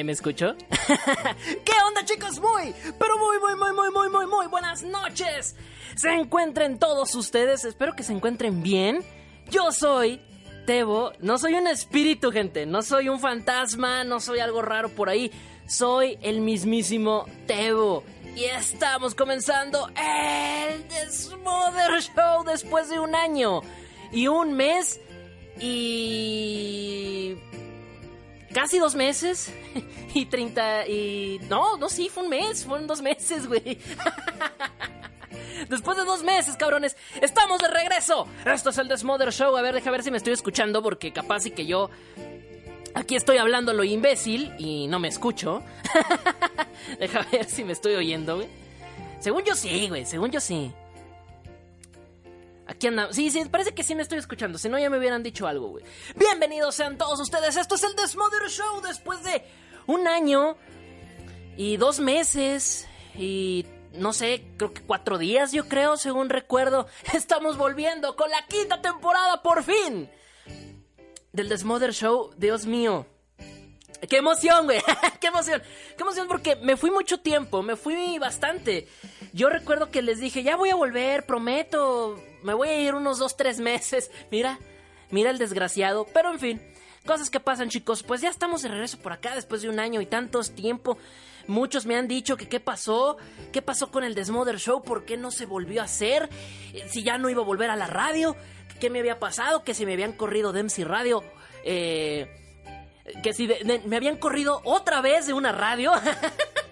¿Ahí me escucho? ¿Qué onda chicos? Muy, pero muy, muy, muy, muy, muy, muy, muy buenas noches. Se encuentren todos ustedes, espero que se encuentren bien. Yo soy Tebo, no soy un espíritu gente, no soy un fantasma, no soy algo raro por ahí. Soy el mismísimo Tebo. Y estamos comenzando el The Smother Show después de un año y un mes y casi dos meses y 30 y no, no sí, fue un mes, fueron dos meses, güey. Después de dos meses, cabrones, estamos de regreso. Esto es el Desmother Show. A ver, deja ver si me estoy escuchando porque capaz y que yo aquí estoy hablando lo imbécil y no me escucho. deja ver si me estoy oyendo, güey. Según yo sí, güey, según yo sí. Aquí andamos. Sí, sí, parece que sí me estoy escuchando. Si no, ya me hubieran dicho algo, güey. Bienvenidos sean todos ustedes. Esto es el Desmother Show después de un año y dos meses y no sé, creo que cuatro días, yo creo, según recuerdo. Estamos volviendo con la quinta temporada, por fin. Del Desmother Show, Dios mío. ¡Qué emoción, güey! ¡Qué emoción! ¡Qué emoción! Porque me fui mucho tiempo, me fui bastante. Yo recuerdo que les dije, ya voy a volver, prometo. Me voy a ir unos dos, tres meses. Mira, mira el desgraciado. Pero en fin, cosas que pasan, chicos. Pues ya estamos de regreso por acá después de un año y tantos tiempo. Muchos me han dicho que qué pasó, qué pasó con el Desmother Show, por qué no se volvió a hacer, Eh, si ya no iba a volver a la radio, qué me había pasado, que si me habían corrido de MC Radio, eh, que si me habían corrido otra vez de una radio.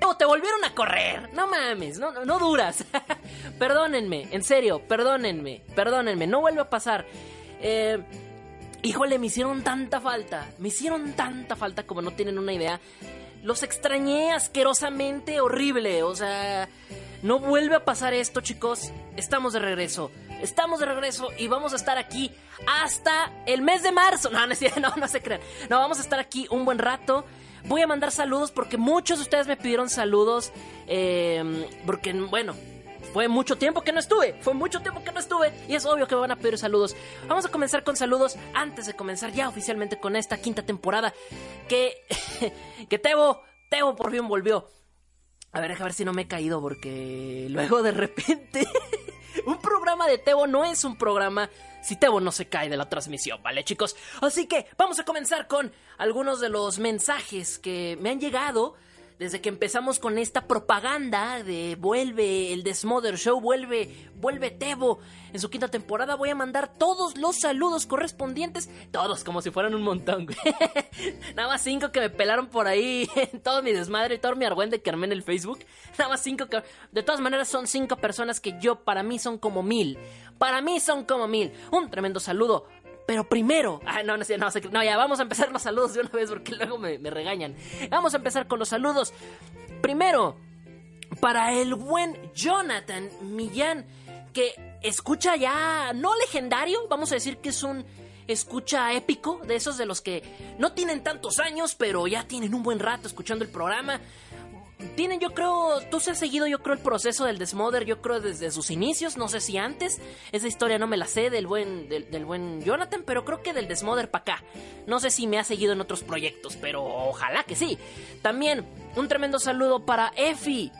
No, te volvieron a correr. No mames, no, no, no duras. perdónenme, en serio, perdónenme, perdónenme, no vuelve a pasar. Eh, híjole, me hicieron tanta falta, me hicieron tanta falta como no tienen una idea. Los extrañé asquerosamente horrible, o sea, no vuelve a pasar esto, chicos. Estamos de regreso. Estamos de regreso y vamos a estar aquí hasta el mes de marzo. No, no se crean. No, vamos a estar aquí un buen rato. Voy a mandar saludos porque muchos de ustedes me pidieron saludos. eh, porque, bueno, fue mucho tiempo que no estuve. Fue mucho tiempo que no estuve. Y es obvio que me van a pedir saludos. Vamos a comenzar con saludos antes de comenzar ya oficialmente con esta quinta temporada. Que. que Tebo. Tebo por fin volvió. A ver, deja ver si no me he caído porque luego de repente un programa de Tebo no es un programa si Tebo no se cae de la transmisión, ¿vale, chicos? Así que vamos a comenzar con algunos de los mensajes que me han llegado desde que empezamos con esta propaganda de vuelve el Desmother Show, vuelve, vuelve Tebo. En su quinta temporada voy a mandar todos los saludos correspondientes, todos como si fueran un montón. Nada más cinco que me pelaron por ahí en todo mi desmadre, todo mi argüende que armé en el Facebook. Nada más cinco que... De todas maneras son cinco personas que yo, para mí son como mil. Para mí son como mil. Un tremendo saludo. Pero primero, ah, no, no, no, no, ya vamos a empezar los saludos de una vez porque luego me regañan. Vamos a empezar con los saludos. Primero, para el buen Jonathan Millán, que escucha ya, no legendario, vamos a decir que es un escucha épico, de esos de los que no tienen tantos años, pero ya tienen un buen rato escuchando el programa. Tienen, yo creo, tú se has seguido, yo creo, el proceso del Desmother, yo creo, desde sus inicios, no sé si antes, esa historia no me la sé del buen, del, buen Jonathan, pero creo que del Desmother para acá. No sé si me ha seguido en otros proyectos, pero ojalá que sí. También, un tremendo saludo para Efi,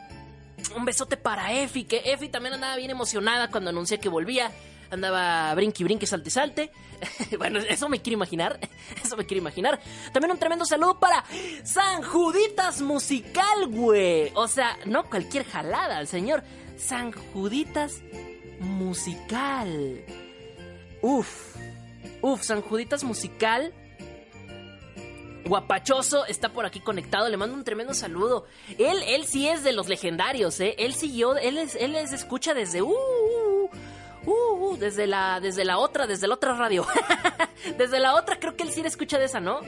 un besote para Efi, que Efi también andaba bien emocionada cuando anuncié que volvía. Andaba brinqui, brinqui, salte, salte. bueno, eso me quiero imaginar. Eso me quiero imaginar. También un tremendo saludo para San Juditas Musical, güey. O sea, no cualquier jalada, el señor San Juditas Musical. Uf, uf, San Juditas Musical. Guapachoso está por aquí conectado, le mando un tremendo saludo. Él, él sí es de los legendarios, ¿eh? Él siguió, él es, él es escucha desde, uh, uh, uh, desde la, desde la otra, desde la otra radio. desde la otra, creo que él sí le escucha de esa, ¿no?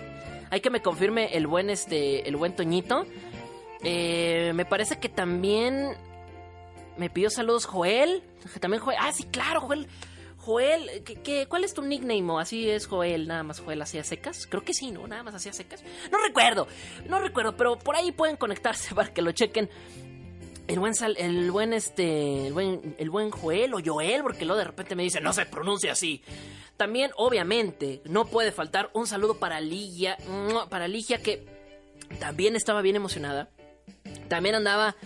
Hay que me confirme el buen, este, el buen Toñito. Eh, me parece que también me pidió saludos Joel. También Joel. Ah, sí, claro, Joel. Joel, ¿qué, cuál es tu nickname? ¿O así es Joel? ¿Nada más Joel hacía secas? Creo que sí, ¿no? Nada más hacía secas. No recuerdo, no recuerdo, pero por ahí pueden conectarse para que lo chequen. El buen, sal, el buen, este, el buen, el buen Joel o Joel, porque luego de repente me dice, no se pronuncia así. También, obviamente, no puede faltar un saludo para Ligia, para Ligia que también estaba bien emocionada. También andaba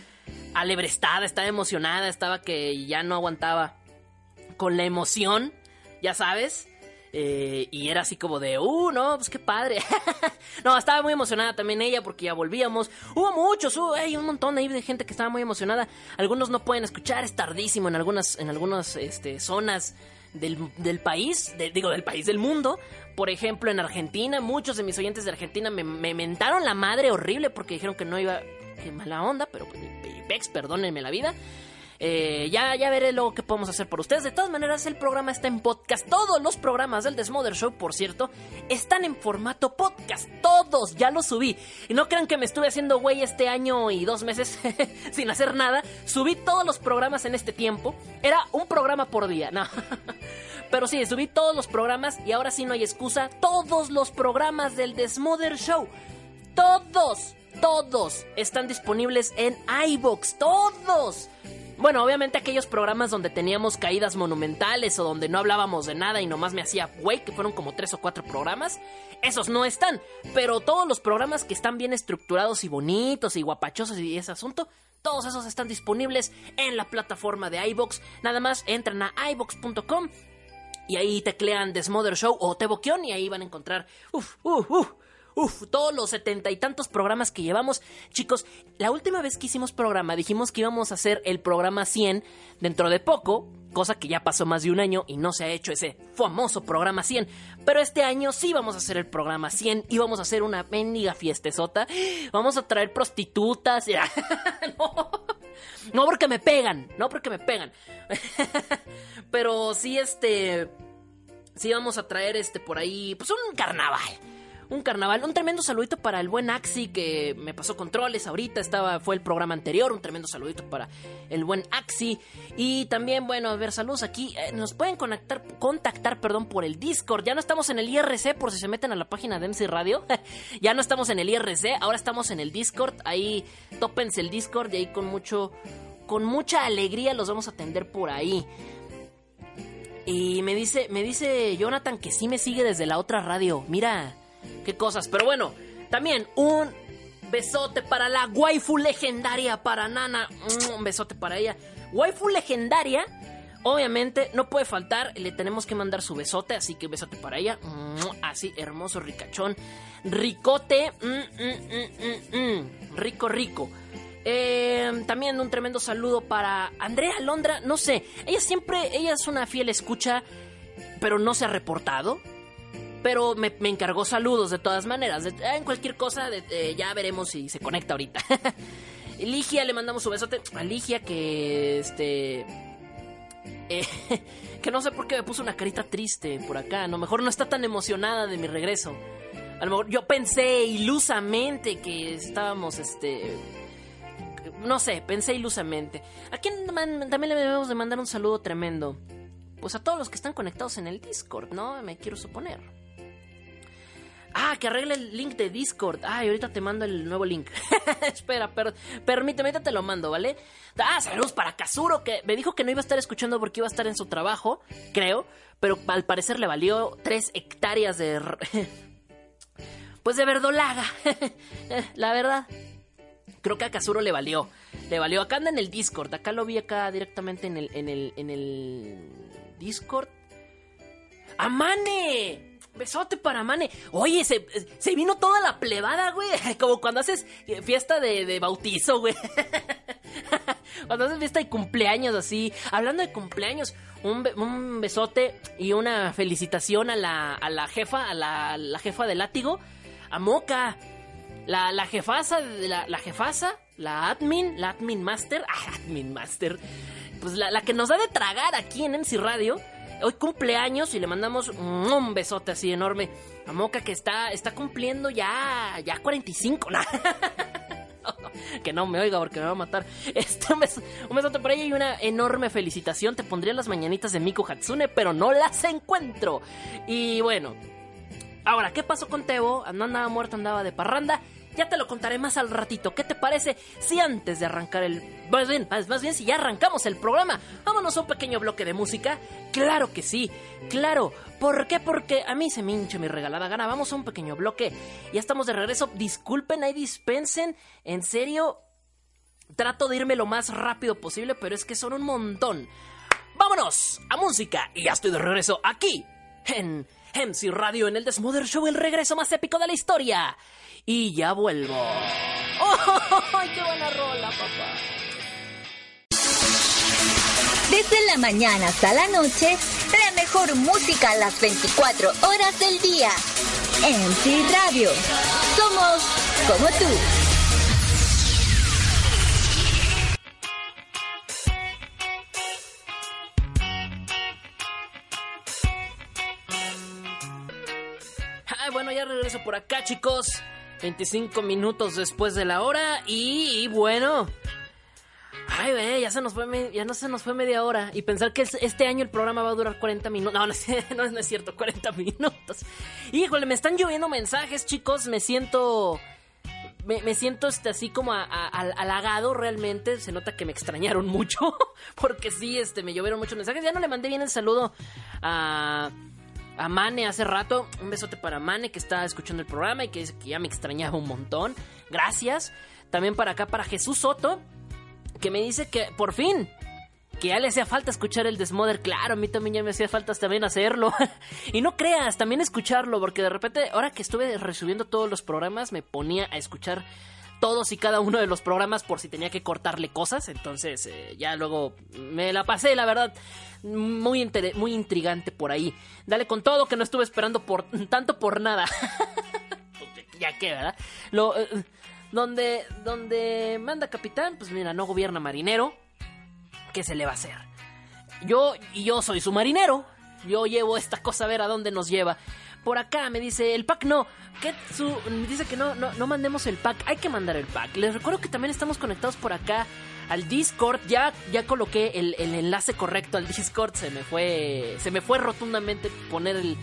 alebrestada, estaba emocionada, estaba que ya no aguantaba con la emoción, ya sabes. Eh, y era así como de, uh, no, pues qué padre. no, estaba muy emocionada también ella porque ya volvíamos. Hubo muchos, hubo, hay un montón ahí de gente que estaba muy emocionada. Algunos no pueden escuchar, es tardísimo en algunas, en algunas este, zonas del, país, digo, del país, del mundo. Por ejemplo, en Argentina, muchos de mis oyentes de Argentina me, me mentaron la madre horrible porque dijeron que no iba, que mala onda, pero pues, perdónenme la vida. Eh, ya, ya veré lo que podemos hacer por ustedes. De todas maneras, el programa está en podcast. Todos los programas del Desmother Show, por cierto, están en formato podcast. Todos, ya los subí. Y no crean que me estuve haciendo güey este año y dos meses sin hacer nada. Subí todos los programas en este tiempo. Era un programa por día, no. Pero sí, subí todos los programas y ahora sí no hay excusa. Todos los programas del Desmother Show. Todos, todos están disponibles en iBox. Todos. Bueno, obviamente aquellos programas donde teníamos caídas monumentales o donde no hablábamos de nada y nomás me hacía güey, que fueron como tres o cuatro programas, esos no están. Pero todos los programas que están bien estructurados y bonitos y guapachosos y ese asunto, todos esos están disponibles en la plataforma de iBox. Nada más entran a iBox.com y ahí teclean Desmother Show o Teboquion y ahí van a encontrar, uff, uff, uff Uf, todos los setenta y tantos programas que llevamos. Chicos, la última vez que hicimos programa dijimos que íbamos a hacer el programa 100 dentro de poco, cosa que ya pasó más de un año y no se ha hecho ese famoso programa 100. Pero este año sí vamos a hacer el programa 100 y vamos a hacer una mendiga fiestezota. Vamos a traer prostitutas. no. no porque me pegan, no porque me pegan. Pero sí, este... Sí vamos a traer este por ahí, pues un carnaval un carnaval. Un tremendo saludito para el buen Axi que me pasó controles ahorita. Estaba, fue el programa anterior. Un tremendo saludito para el buen Axi. Y también, bueno, a ver, saludos aquí. Eh, nos pueden contactar, contactar, perdón, por el Discord. Ya no estamos en el IRC, por si se meten a la página de MC Radio. ya no estamos en el IRC, ahora estamos en el Discord. Ahí tópense el Discord y ahí con mucho. Con mucha alegría los vamos a atender por ahí. Y me dice, me dice Jonathan que sí me sigue desde la otra radio. Mira, qué cosas. Pero bueno, también un besote para la waifu legendaria, para Nana. Mm, un besote para ella. Waifu legendaria, obviamente, no puede faltar. Le tenemos que mandar su besote, así que besote para ella. Mm, así, hermoso, ricachón. Ricote. Mm, rico, rico. Eh, también un tremendo saludo para Andrea Londra. No sé, ella siempre, ella es una fiel escucha, pero no se ha reportado pero me, encargó saludos de todas maneras. Ah, en cualquier cosa, ya veremos si se conecta ahorita. Ligia, le mandamos su besote. A Ligia que este. Eh, que no sé por qué me puso una carita triste por acá. A lo mejor no está tan emocionada de mi regreso. A lo mejor yo pensé ilusamente que estábamos, este. No sé, pensé ilusamente. ¿A quién también le debemos de mandar un saludo tremendo? Pues a todos los que están conectados en el Discord, ¿no? Me quiero suponer. Ah, que arregle el link de Discord. Ay, ahorita te mando el nuevo link. Espera, permíteme, te lo mando, ¿vale? Ah, saludos para Kazuro, que me dijo que no iba a estar escuchando porque iba a estar en su trabajo, creo. Pero al parecer le valió tres hectáreas de... pues de verdolaga. La verdad. Creo que a Kazuro le valió. Le valió. Acá anda en el Discord. Acá lo vi acá directamente en el, en el, en el Discord. ¡Amane! Besote para Mane. Oye, se, se vino toda la plebada, güey. Como cuando haces fiesta de, bautizo, güey. Cuando haces fiesta de cumpleaños así. Hablando de cumpleaños, un, un besote y una felicitación a la, a la jefa, a la, la jefa de látigo, a Moca. La, la jefasa, de la, la jefasa, la admin, la admin master, ah, admin master, pues la, la que nos da de tragar aquí en MC Radio. Hoy cumpleaños y le mandamos un besote así enorme a Moca que está, está cumpliendo ya, ya 45. ¿no? que no me oiga porque me va a matar. Este, un besote por ella y una enorme felicitación. Te pondría las mañanitas de Miku Hatsune, pero no las encuentro. Y bueno, Ahora, ¿qué pasó con Tebo? No andaba muerto, andaba de parranda. Ya te lo contaré más al ratito. ¿Qué te parece si antes de arrancar el... Más bien, más, bien si ya arrancamos el programa, vámonos a un pequeño bloque de música? Claro que sí, claro. ¿Por qué? Porque a mí se me hincha mi regalada gana. Vamos a un pequeño bloque. Ya estamos de regreso. Disculpen, ahí dispensen. En serio, trato de irme lo más rápido posible, pero es que son un montón. Vámonos a música y ya estoy de regreso aquí en MC Radio en el Desmother Show, el regreso más épico de la historia. Y ya vuelvo. ¡Oh, qué buena rola, papá! Desde la mañana hasta la noche, la mejor música a las 24 horas del día. MC Radio. Somos como tú. Ay, bueno, ya regreso por acá, chicos. 25 minutos después de la hora y, bueno. Ay, ve, ya se nos fue ya no se nos fue media hora y pensar que es- este año el programa va a durar 40 minutos. No, no, es- cierto, 40 minutos. Híjole, me están lloviendo mensajes, chicos, me siento me, siento este, así como a- a- al- halagado realmente. Se nota que me extrañaron mucho. Porque sí, este, me llovieron muchos mensajes. Ya no le mandé bien el saludo a, a Mane hace rato. Un besote para Mane que está escuchando el programa y que dice que ya me extrañaba un montón. Gracias. También para acá, para Jesús Soto, que me dice que por fin que ya le hacía falta escuchar el Desmother. Claro, a mí también ya me hacía falta también hacerlo. y no creas, también escucharlo, porque de repente, ahora que estuve resubiendo todos los programas, me ponía a escuchar todos y cada uno de los programas por si tenía que cortarle cosas. Entonces, eh, ya luego me la pasé, la verdad, muy, muy intrigante por ahí. Dale con todo que no estuve esperando por tanto por nada. ya que, ¿verdad? Lo, eh, donde, donde manda capitán, pues mira, no gobierna marinero. ¿Qué se le va a hacer? Yo, y yo soy su marinero. Yo llevo esta cosa a ver a dónde nos lleva. Por acá me dice, el pack no. ¿Qué su, me dice que no, no, no mandemos el pack. Hay que mandar el pack. Les recuerdo que también estamos conectados por acá al Discord. Ya, ya coloqué el, el enlace correcto al Discord. Se me fue. Se me fue rotundamente poner el,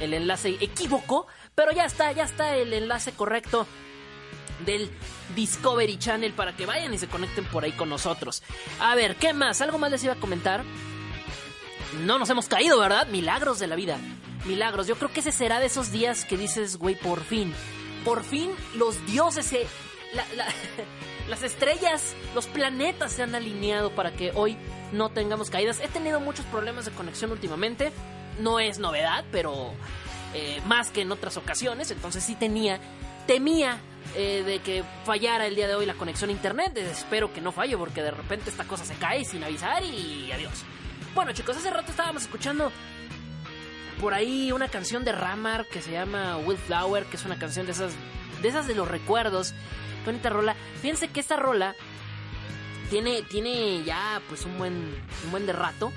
el enlace equívoco. Pero ya está, ya está el enlace correcto del Discovery Channel para que vayan y se conecten por ahí con nosotros. A ver, ¿qué más? ¿Algo más les iba a comentar? No nos hemos caído, ¿verdad? Milagros de la vida. Milagros. Yo creo que ese será de esos días que dices, güey, por fin. Por fin los dioses se... la- la- las estrellas, los planetas se han alineado para que hoy no tengamos caídas. He tenido muchos problemas de conexión últimamente. No es novedad, pero eh, más que en otras ocasiones. Entonces sí tenía, temía eh, de que fallara el día de hoy la conexión a internet. Espero que no falle porque de repente esta cosa se cae sin avisar y adiós. Bueno chicos, hace rato estábamos escuchando por ahí una canción de Ramar que se llama Wildflower, que es una canción de esas de esas de los recuerdos. Bonita rola. Fíjense que esta rola tiene tiene ya pues un buen un buen de rato.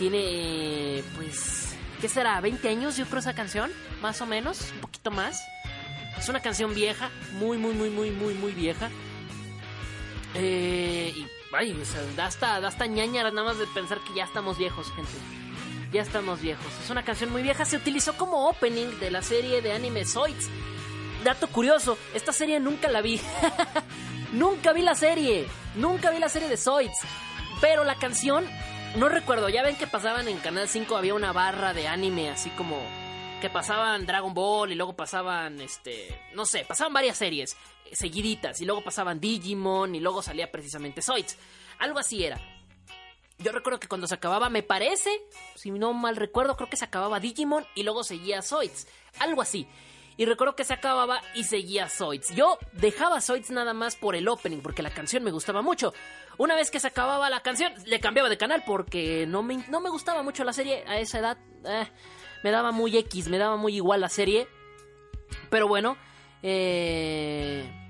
Tiene pues ¿qué será? 20 años yo creo esa canción, más o menos, un poquito más. Es una canción vieja, muy muy muy muy muy muy vieja. Eh, y ay, o sea, da hasta, da hasta ñaña nada más de pensar que ya estamos viejos, gente. Ya estamos viejos. Es una canción muy vieja. Se utilizó como opening de la serie de anime Zoids. Dato curioso, esta serie nunca la vi. nunca vi la serie. Nunca vi la serie de Zoids. Pero la canción, no recuerdo. Ya ven que pasaban en Canal 5, había una barra de anime así como que pasaban Dragon Ball y luego pasaban, este, no sé, pasaban varias series seguiditas y luego pasaban Digimon y luego salía precisamente Zoids. Algo así era. Yo recuerdo que cuando se acababa, me parece, si no mal recuerdo, creo que se acababa Digimon y luego seguía Zoids. Algo así. Y recuerdo que se acababa y seguía Zoids. Yo dejaba Zoids nada más por el opening, porque la canción me gustaba mucho. Una vez que se acababa la canción, le cambiaba de canal porque no me, no me gustaba mucho la serie a esa edad. Eh, me daba muy X, me daba muy igual la serie. Pero bueno, eh,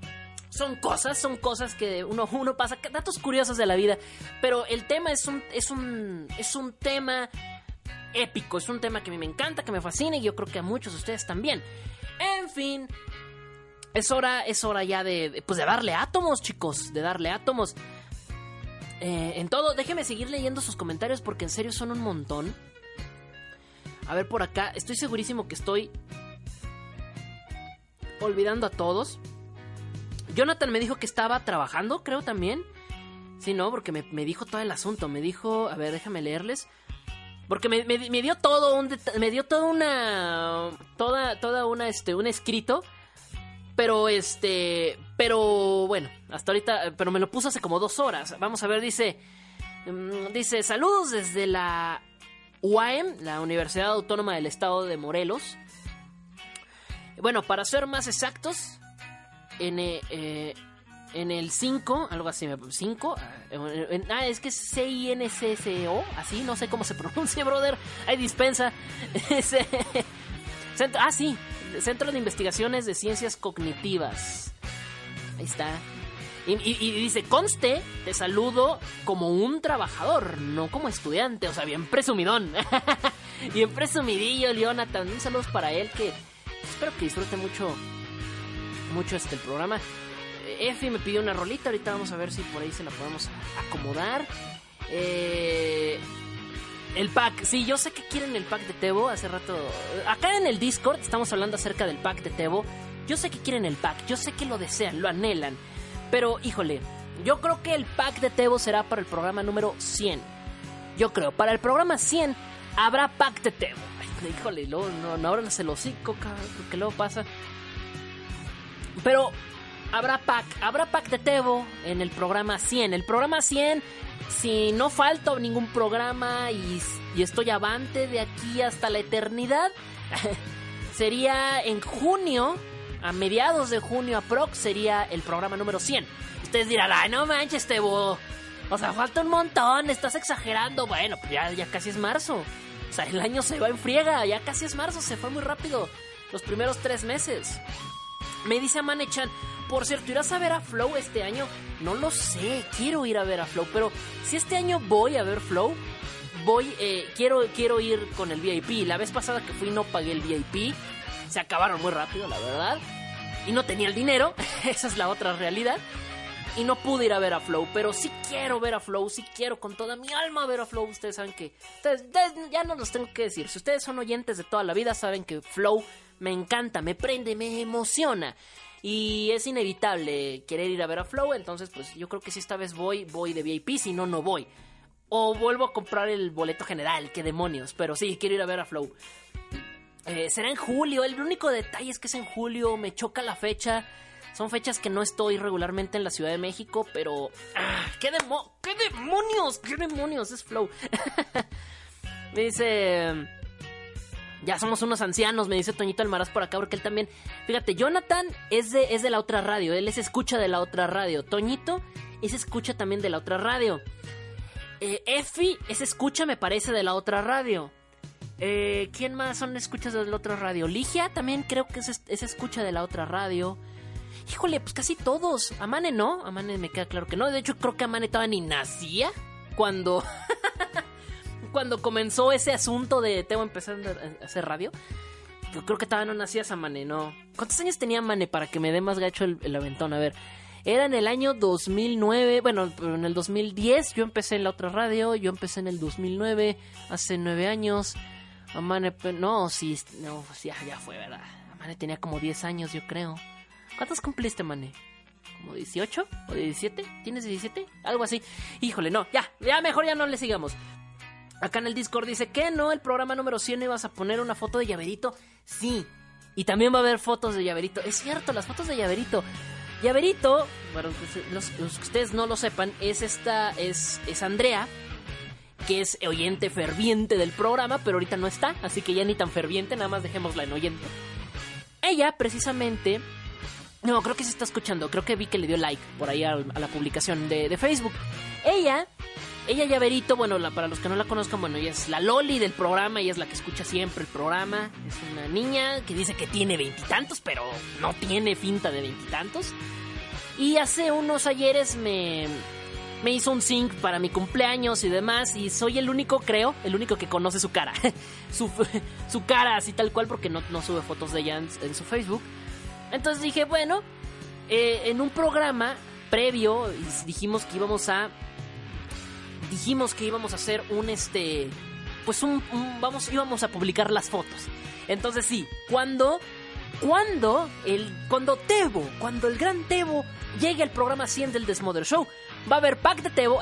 son cosas, son cosas que uno, uno pasa, datos curiosos de la vida. Pero el tema es un, es un, es un tema épico, es un tema que a mí me encanta, que me fascina y yo creo que a muchos de ustedes también. En fin, es hora, es hora ya de, pues de darle átomos, chicos, de darle átomos. Eh, en todo, déjeme seguir leyendo sus comentarios porque en serio son un montón. A ver por acá, estoy segurísimo que estoy olvidando a todos. Jonathan me dijo que estaba trabajando, creo también. Sí, no, porque me, dijo todo el asunto. Me dijo, a ver, déjame leerles. Porque me, dio todo un me dio toda una toda toda una este un escrito pero este pero bueno hasta ahorita pero me lo puso hace como dos horas vamos a ver dice mm, dice saludos desde la UAM la Universidad Autónoma del Estado de Morelos bueno, para ser más exactos, en, eh, eh, en el 5, algo así, 5, eh, ah, es que es C-I-N-C-C-O, así, no sé cómo se pronuncia, brother, hay dispensa. Ah, sí, Centro de Investigaciones de Ciencias Cognitivas. Ahí está. Y, dice, conste, te saludo como un trabajador, no como estudiante, o sea, bien presumidón. bien presumidillo, Jonathan. Un saludo para él que espero que disfrute mucho, mucho este programa. Efi me pidió una rolita, ahorita vamos a ver si por ahí se la podemos acomodar. Eh, el pack, sí, yo sé que quieren el pack de Tebo. Hace rato, acá en el Discord estamos hablando acerca del pack de Tebo. Yo sé que quieren el pack, yo sé que lo desean, lo anhelan. Pero, híjole, yo creo que el pack de Tebo será para el programa número 100. Yo creo, para el programa 100 habrá pack de Tebo híjole, no, no, no abran el hocico, porque luego pasa. Pero habrá pack, habrá pack de Tebo en el programa 100. El programa 100, si no falta ningún programa y, y estoy avante de aquí hasta la eternidad, sería en junio, a mediados de junio aprox, sería el programa número 100. Ustedes dirán, ay, no manches, Tebo. O sea, falta un montón, estás exagerando. Bueno, pues ya, ya casi es marzo. O sea, el año se va en friega, ya casi es marzo, se fue muy rápido. Los primeros tres meses. Me dice Amanechan, por cierto, ¿irás a ver a Flow este año? No lo sé, quiero ir a ver a Flow, pero si este año voy a ver Flow, voy, eh, quiero, quiero ir con el VIP. La vez pasada que fui no pagué el VIP, se acabaron muy rápido, la verdad. Y no tenía el dinero, esa es la otra realidad y no pude ir a ver a Flow, pero sí quiero ver a Flow, sí quiero con toda mi alma ver a Flow. Ustedes saben que, ya no los tengo que decir, si ustedes son oyentes de toda la vida, saben que Flow me encanta, me prende, me emociona. Y es inevitable querer ir a ver a Flow, entonces pues yo creo que si esta vez voy, voy de VIP, si no, no voy. O vuelvo a comprar el boleto general, qué demonios, pero sí, quiero ir a ver a Flow. Eh, será en julio, el único detalle es que es en julio, me choca la fecha. Son fechas que no estoy regularmente en la Ciudad de México, pero... Ah, ¿qué, ¿Qué demonios? ¿Qué demonios? Es Flow. me dice... Ya somos unos ancianos, me dice Toñito Almaraz por acá, porque él también... Fíjate, Jonathan es de, es de la otra radio, él es escucha de la otra radio. Toñito es escucha también de la otra radio. Eh, Efi es escucha, me parece, de la otra radio. Eh, ¿Quién más son escuchas de la otra radio? Ligia también creo que es, es escucha de la otra radio. Híjole, pues casi todos. Amane no, Amane me queda claro que no. De hecho, creo que Amane estaba ni nacía cuando. cuando comenzó ese asunto de tengo empezar a hacer radio. Yo creo que todavía no nacías, Amane, no. ¿Cuántos años tenía Amane para que me dé más gacho el, aventón? A ver. Era en el año 2009, bueno, en el 2010 yo empecé en la otra radio, yo empecé en el 2009, hace nueve años. Amane, no, sí, no, sí, ya fue, ¿verdad? Amane tenía como 10 años, yo creo. ¿Cuántos cumpliste, mané? ¿Como 18 o 17? ¿Tienes 17? Algo así. Híjole, no, ya, ya mejor ya no le sigamos. Acá en el Discord dice que no, el programa número 100 ibas a poner una foto de llaverito. Sí, y también va a haber fotos de llaverito. Es cierto, las fotos de llaverito. Llaverito, bueno, pues, los, que ustedes no lo sepan, es esta, es, es Andrea, que es oyente ferviente del programa, pero ahorita no está, así que ya ni tan ferviente, nada más dejémosla en oyente. ella, precisamente, no, creo que se está escuchando. Creo que vi que le dio like por ahí a, la publicación de, Facebook. Ella, ella Llaverito, bueno, para los que no la conozcan, bueno, ella es la Loli del programa, ella es la que escucha siempre el programa. Es una niña que dice que tiene veintitantos, pero no tiene finta de veintitantos. Y hace unos ayeres me, me hizo un sync para mi cumpleaños y demás. Y soy el único, creo, el único que conoce su cara. su, su, cara así tal cual, porque no, no sube fotos de ella en, en su Facebook. Entonces dije, bueno, eh, en un programa previo dijimos que íbamos a dijimos que íbamos a hacer un este pues un, vamos íbamos a publicar las fotos. Entonces sí, cuando cuando el cuando Tebo, cuando el gran Tebo llegue al programa 100 del Desmother Show, va a haber pack de Tebo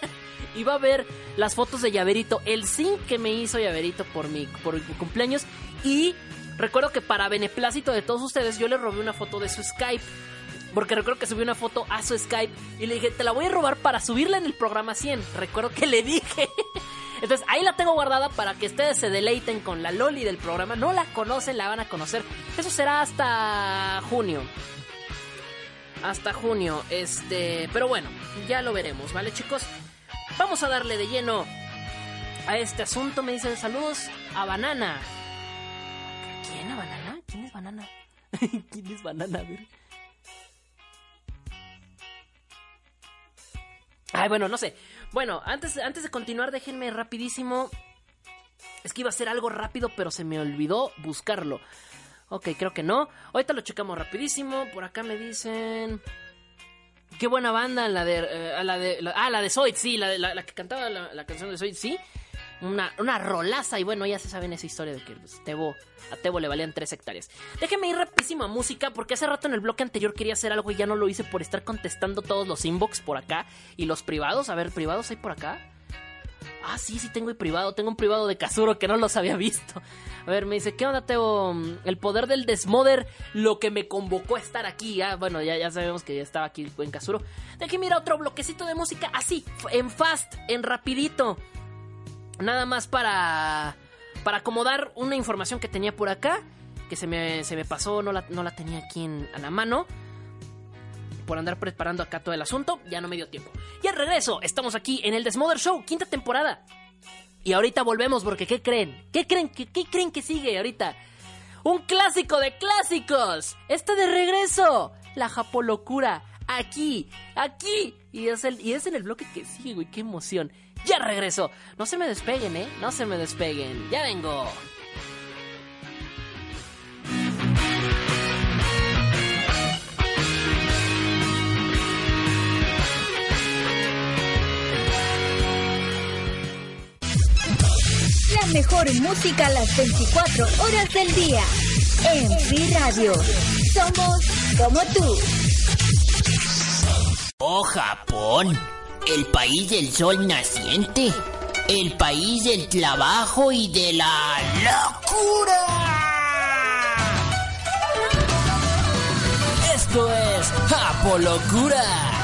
y va a ver las fotos de Llaverito, el zinc que me hizo Llaverito por mi por mi cumpleaños y Recuerdo que para beneplácito de todos ustedes yo le robé una foto de su Skype. Porque recuerdo que subí una foto a su Skype y le dije, te la voy a robar para subirla en el programa 100. Recuerdo que le dije. Entonces ahí la tengo guardada para que ustedes se deleiten con la Loli del programa. No la conocen, la van a conocer. Eso será hasta junio. Hasta junio. Este. Pero bueno, ya lo veremos, ¿vale, chicos? Vamos a darle de lleno a este asunto. Me dicen saludos a Banana. ¿Quién a Banana? ¿Quién es Banana? ¿Quién es Banana? A ver. Ay, bueno, no sé. Bueno, antes, antes de continuar, déjenme rapidísimo. Es que iba a ser algo rápido, pero se me olvidó buscarlo. Ok, creo que no. Ahorita lo checamos rapidísimo. Por acá me dicen. Qué buena banda, la de. Eh, la de ah, la de Zoid, sí, la, de, la, la que cantaba la, la, canción de Zoid, sí. Una, una rolaza. Y bueno, ya se saben esa historia de que pues, Tebo, a Tebo le valían 3 hectáreas. Déjenme ir rapidísimo música, porque hace rato en el bloque anterior quería hacer algo y ya no lo hice por estar contestando todos los inbox por acá. Y los privados, a ver, privados hay por acá. Ah, sí, sí tengo el privado. Tengo un privado de Kazuro que no los había visto. A ver, me dice, ¿qué onda, Teo? El poder del desmoder, lo que me convocó a estar aquí. Ah, bueno, ya, ya sabemos que ya estaba aquí en Kazuro. Déjeme mira otro bloquecito de música así, en fast, en rapidito. Nada más para, para acomodar una información que tenía por acá. Que se me, se me pasó, no la, no la tenía aquí en, a la mano por andar preparando acá todo el asunto, ya no me dio tiempo. Y al regreso, estamos aquí en el Desmother Show, quinta temporada. Y ahorita volvemos porque ¿qué creen? ¿Qué creen? ¿Qué, qué creen que sigue ahorita? Un clásico de clásicos. Está de regreso. La Japolocura. Aquí, aquí. Y es, el, y es en el bloque que sigue, güey. Qué emoción. Ya regreso. No se me despeguen, ¿eh? No se me despeguen. Ya vengo. La mejor música a las 24 horas del día. En Free Radio. Somos como tú. Oh Japón, el país del sol naciente, el país del trabajo y de la locura. Esto es Japolocura.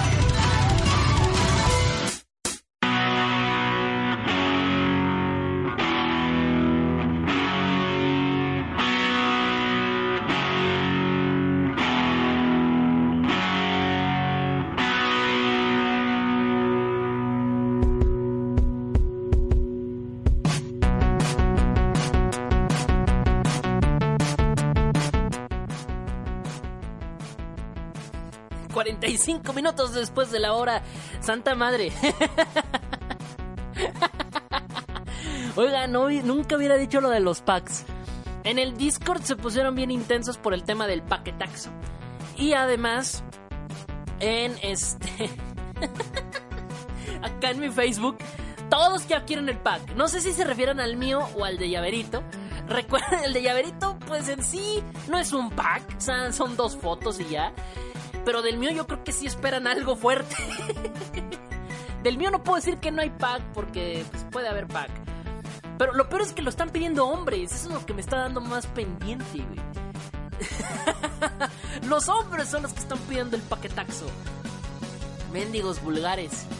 Cinco minutos después de la hora. Santa madre. Oiga, nunca hubiera dicho lo de los packs. En el Discord se pusieron bien intensos por el tema del paquetaxo. Y además, en este. acá en mi Facebook, todos ya quieren el pack. No sé si se refieren al mío o al de llaverito. Recuerden, el de llaverito, pues en sí no es un pack, son dos fotos y ya. Pero del mío yo creo que sí esperan algo fuerte. del mío no puedo decir que no hay pack porque pues, puede haber pack. Pero lo peor es que lo están pidiendo hombres. Eso es lo que me está dando más pendiente, güey. los hombres son los que están pidiendo el paquetaxo. Mendigos vulgares.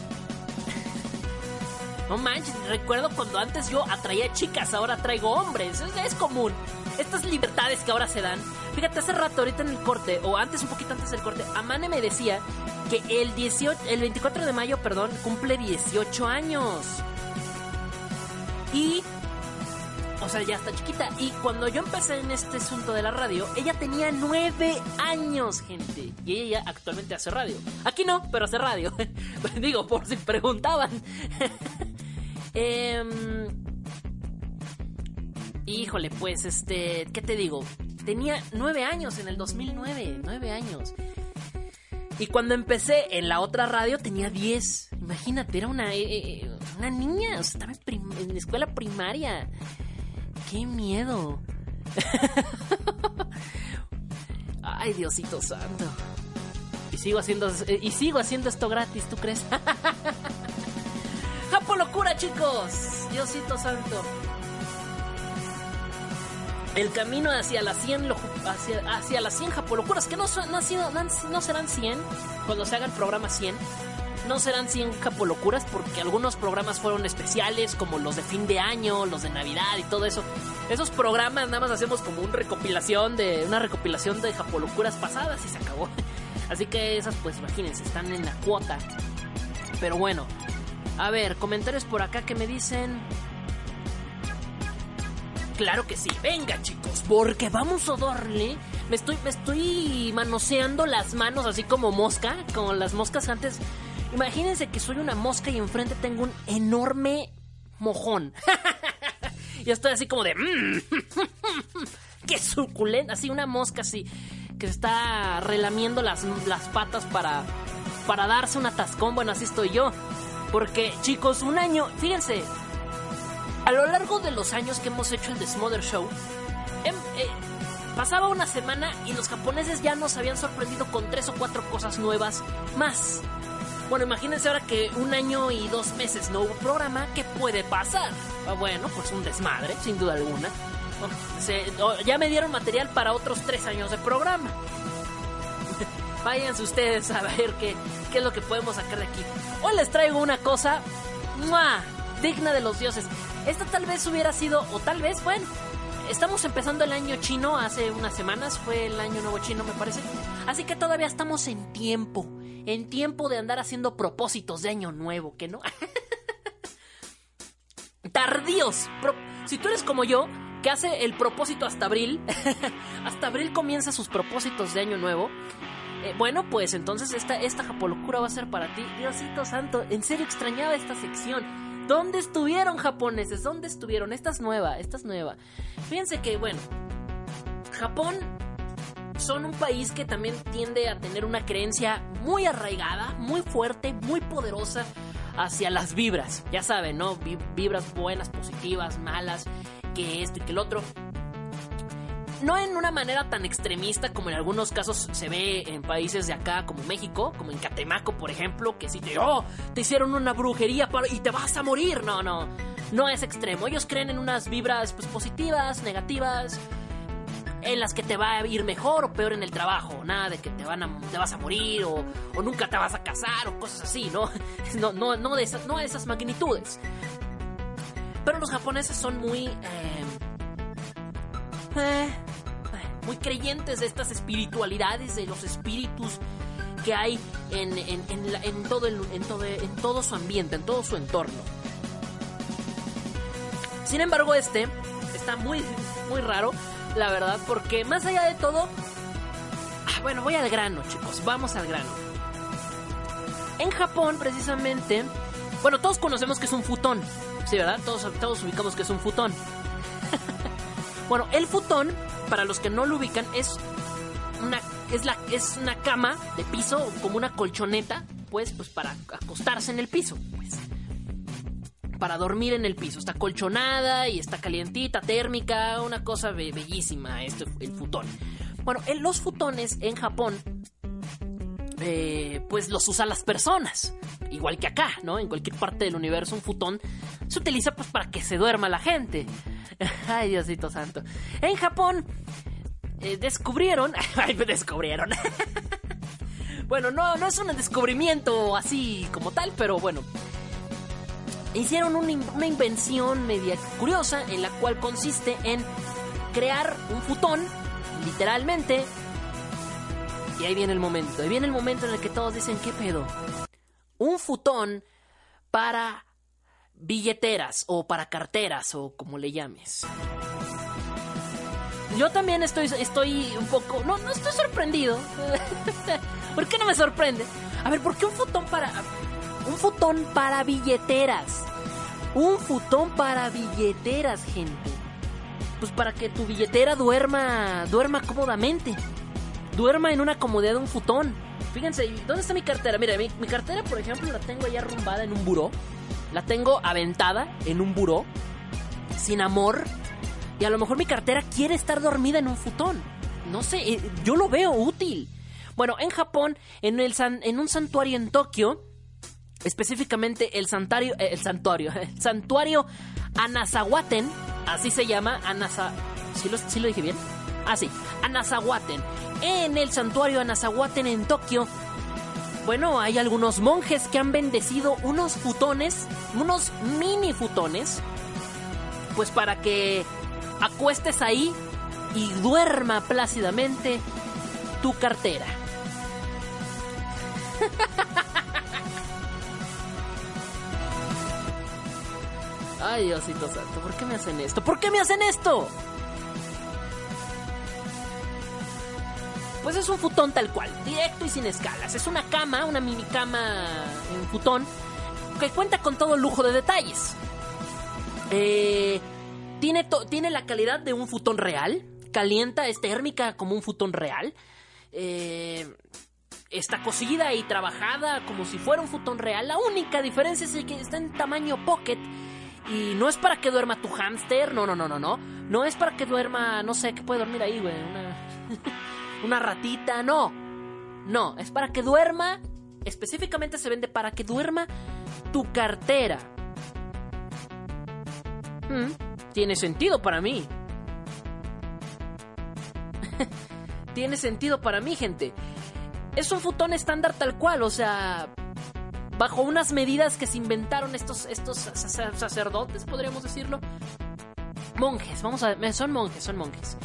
No manches, recuerdo cuando antes yo atraía chicas, ahora traigo hombres. Es, es común. Estas libertades que ahora se dan. Fíjate, hace rato, ahorita en el corte, o antes, un poquito antes del corte, Amane me decía que el, 18, el 24 de mayo, perdón, cumple 18 años. Y o sea, ya está chiquita. Y cuando yo empecé en este asunto de la radio, ella tenía nueve años, gente. Y ella actualmente hace radio. Aquí no, pero hace radio. Digo, por si preguntaban. Em, híjole, pues, este, ¿qué te digo? Tenía nueve años en el 2009, nueve años. Y cuando empecé en la otra radio tenía diez. Imagínate, era una, eh, eh, una niña, o sea, estaba en, en escuela primaria. ¡Qué miedo! Ay, Diosito santo. Y sigo haciendo y sigo haciendo esto gratis, ¿tú crees? ¡Japo locura, chicos! Diosito santo. El camino hacia las 100 hacia, hacia las 100 japolocuras que no, no, sido, no serán 100 cuando se haga el programa 100 no serán 100 capolocuras porque algunos programas fueron especiales, como los de fin de año, los de Navidad y todo eso. Esos programas nada más hacemos como una recopilación de una recopilación de japolocuras pasadas y se acabó. Así que esas pues imagínense, están en la cuota. Pero bueno, a ver, comentarios por acá que me dicen Claro que sí, venga chicos, porque vamos a darle. Me estoy, me estoy manoseando las manos así como mosca, como las moscas antes Imagínense que soy una mosca y enfrente tengo un enorme mojón. y estoy así como de... Mm, ¡Qué suculenta! Así una mosca así que está relamiendo las, las patas para, para darse un atascón. Bueno, así estoy yo. Porque, chicos, un año... Fíjense, a lo largo de los años que hemos hecho el The Smother Show, em, eh, pasaba una semana y los japoneses ya nos habían sorprendido con tres o cuatro cosas nuevas más. Bueno, imagínense ahora que un año y dos meses no hubo programa, ¿qué puede pasar? Ah, bueno, pues un desmadre, sin duda alguna. ya me dieron material para otros tres años de programa. Váyanse ustedes a ver qué, qué es lo que podemos sacar de aquí. Hoy les traigo una cosa digna de los dioses. Esta tal vez hubiera sido, o tal vez, bueno, estamos empezando el año chino hace unas semanas, fue el año nuevo chino me parece. Así que todavía estamos en tiempo en tiempo de andar haciendo propósitos de año nuevo, ¿que no? Tardíos. si tú eres como yo, que hace el propósito hasta abril, hasta abril comienza sus propósitos de año nuevo. Eh, bueno, pues entonces esta, esta japolocura va a ser para ti. Diosito santo, en serio extrañaba esta sección. ¿Dónde estuvieron japoneses? ¿Dónde estuvieron? Esta es nueva, esta es nueva. Fíjense que, bueno, Japón son un país que también tiende a tener una creencia muy arraigada, muy fuerte, muy poderosa hacia las vibras. Ya saben, ¿no? Vibras buenas, positivas, malas, que esto y que el otro. No en una manera tan extremista como en algunos casos se ve en países de acá, como México, como en Catemaco, por ejemplo, que si te, oh, te hicieron una brujería y te vas a morir. No, no, no es extremo. Ellos creen en unas vibras pues, positivas, negativas, en las que te va a ir mejor o peor en el trabajo, nada de que te, van a, te vas a morir o, nunca te vas a casar o cosas así, ¿no? No, no, no, de, esas, no esas magnitudes. Pero los japoneses son muy... Eh, eh, muy creyentes de estas espiritualidades, de los espíritus que hay en, en, todo, el, en, todo, en todo su ambiente, en todo su entorno. Sin embargo, este está muy, muy raro la verdad, porque más allá de todo, ah, bueno, voy al grano, chicos, vamos al grano. En Japón, precisamente, bueno, todos conocemos que es un futón, sí, ¿verdad? Todos, todos ubicamos que es un futón. Bueno, el futón, para los que no lo ubican, es una, es, la, es una cama de piso, como una colchoneta, pues, pues para acostarse en el piso, pues para dormir en el piso. Está colchonada y está calientita, térmica, una cosa bellísima, este, el futón. Bueno, en los futones en Japón, pues los usan las personas. Igual que acá, ¿no? En cualquier parte del universo un futón se utiliza pues para que se duerma la gente. Ay, Diosito santo. En Japón eh, descubrieron... Ay, me descubrieron. bueno, no, no es un descubrimiento así como tal, pero bueno hicieron una, una invención media curiosa en la cual consiste en crear un futón, literalmente. Y ahí viene el momento, ahí viene el momento en el que todos dicen, ¿qué pedo? Un futón para billeteras o para carteras o como le llames. Yo también estoy, estoy un poco... No, no estoy sorprendido. ¿Por qué no me sorprende? A ver, ¿por qué un futón para... Un futón para billeteras? Un futón para billeteras, gente. Pues para que tu billetera duerma, duerma cómodamente. Duerma en una comodidad de un futón. Fíjense, ¿dónde está mi cartera? Mira, mi, cartera, por ejemplo, la tengo ahí arrumbada en un buró. La tengo aventada en un buró. Sin amor. Y a lo mejor mi cartera quiere estar dormida en un futón. No sé, eh, yo lo veo útil. Bueno, en Japón, en, el san- en un santuario en Tokio, específicamente el santuario, eh, el santuario, santuario Anasawaten, así se llama, Anasa, ¿sí lo, sí lo dije bien? Ah, sí, Anasawaten. En el santuario Anasawaten en Tokio, bueno, hay algunos monjes que han bendecido unos futones, unos mini futones, pues para que acuestes ahí y duerma plácidamente tu cartera. Ay, Diosito Santo, ¿por qué me hacen esto? ¿Por qué me hacen esto? Pues es un futón tal cual, directo y sin escalas. Es una cama, una mini cama en futón, que cuenta con todo lujo de detalles. Eh, tiene, tiene la calidad de un futón real, calienta, es térmica como un futón real. Eh, está cosida y trabajada como si fuera un futón real. La única diferencia es que está en tamaño pocket. Y no es para que duerma tu hámster, no, no, no, no, no. No es para que duerma, no sé, que puede dormir ahí, güey. Una, una ratita, no. No, es para que duerma. Específicamente se vende para que duerma tu cartera. Mm, tiene sentido para mí. tiene sentido para mí, gente. Es un futón estándar tal cual, o sea, bajo unas medidas que se inventaron estos, estos sacer- sacerdotes, podríamos decirlo. Monjes, vamos a ver, son monjes, son monjes.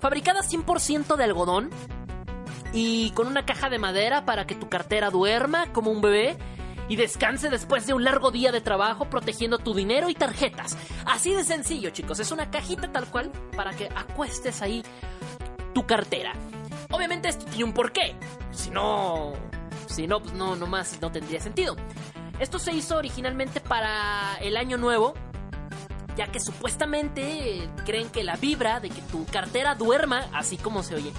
Fabricadas 100% de algodón y con una caja de madera para que tu cartera duerma como un bebé y descanse después de un largo día de trabajo protegiendo tu dinero y tarjetas. Así de sencillo, chicos, es una cajita tal cual para que acuestes ahí tu cartera. Obviamente esto tiene un porqué. Si no, si no, pues no, nomás no tendría sentido. Esto se hizo originalmente para el año nuevo, ya que supuestamente creen que la vibra de que tu cartera duerma, así como se oye,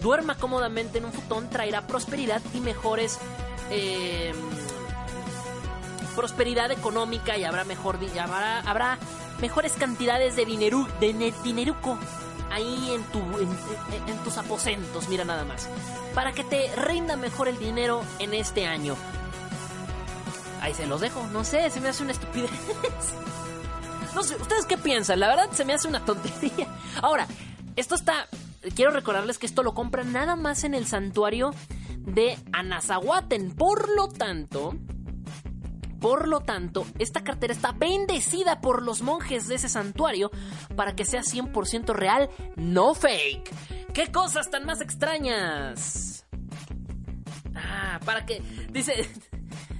duerma cómodamente en un futón traerá prosperidad y mejores eh, prosperidad económica y habrá mejor habrá, mejores cantidades de dinero de ne- dineruco ahí en tu en- en tus aposentos, mira nada más, para que te rinda mejor el dinero en este año. Ahí se los dejo, no sé, se me hace una estupidez. No sé, ¿ustedes qué piensan? La verdad se me hace una tontería. Ahora, esto está. Quiero recordarles que esto lo compran nada más en el santuario de Anasahuaten. Por lo tanto. Por lo tanto, esta cartera está bendecida por los monjes de ese santuario para que sea 100% real, no fake. ¿Qué cosas tan más extrañas? Ah, para que. Dice.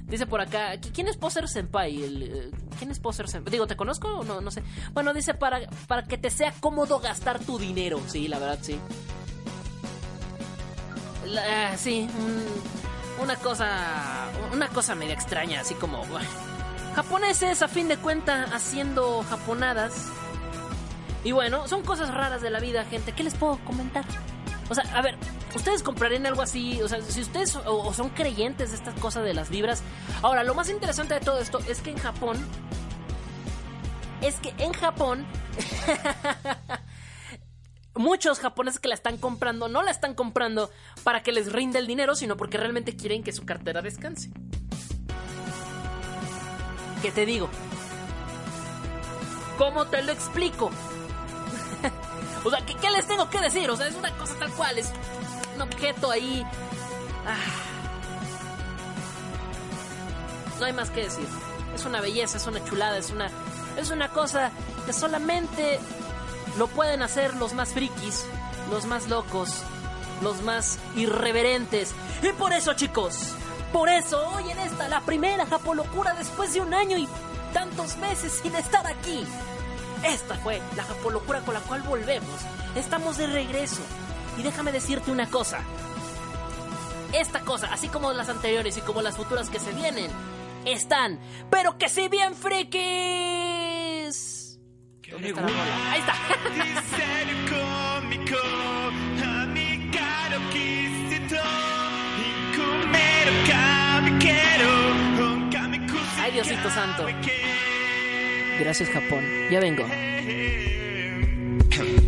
Dice por acá. ¿qui- ¿Quién es Poser Senpai? El, eh, ¿Quién es Poser Senpai? Digo, ¿te conozco o no? No sé. Bueno, dice para, para que te sea cómodo gastar tu dinero. Sí, la verdad, sí. La- ah, sí, un- una cosa. Una cosa media extraña, así como. japoneses, a fin de cuentas, haciendo japonadas. Y bueno, son cosas raras de la vida, gente. ¿Qué les puedo comentar? O sea, a ver, ¿ustedes comprarían algo así? O sea, si ustedes o, son creyentes de estas cosas de las vibras. Ahora, lo más interesante de todo esto es que en Japón. Es que en Japón. muchos japoneses que la están comprando no la están comprando para que les rinda el dinero, sino porque realmente quieren que su cartera descanse. ¿Qué te digo? ¿Cómo te lo explico? o sea, ¿qué, qué les tengo que decir? O sea, es una cosa tal cual, es objeto ahí. Ah. No hay más que decir. es una belleza, es una chulada, es una, es una cosa que solamente lo pueden hacer los más frikis, los más locos, los más irreverentes. Y por eso, chicos, por eso hoy en esta, la primera Japolocura después de un año y tantos meses sin estar aquí. Esta fue la Japolocura con la cual volvemos. Estamos de regreso. Y déjame decirte una cosa. Esta cosa, así como las anteriores y como las futuras que se vienen, están, pero que si bien frikis. ¿Dónde está la rola? Ahí está. Ay, Diosito Santo. Gracias, Japón. Ya vengo.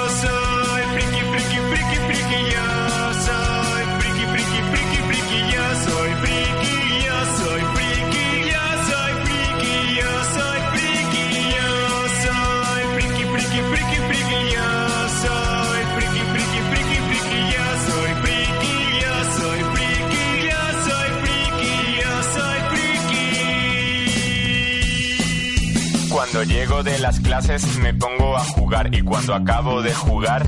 Cuando llego de las clases me pongo a jugar y cuando acabo de jugar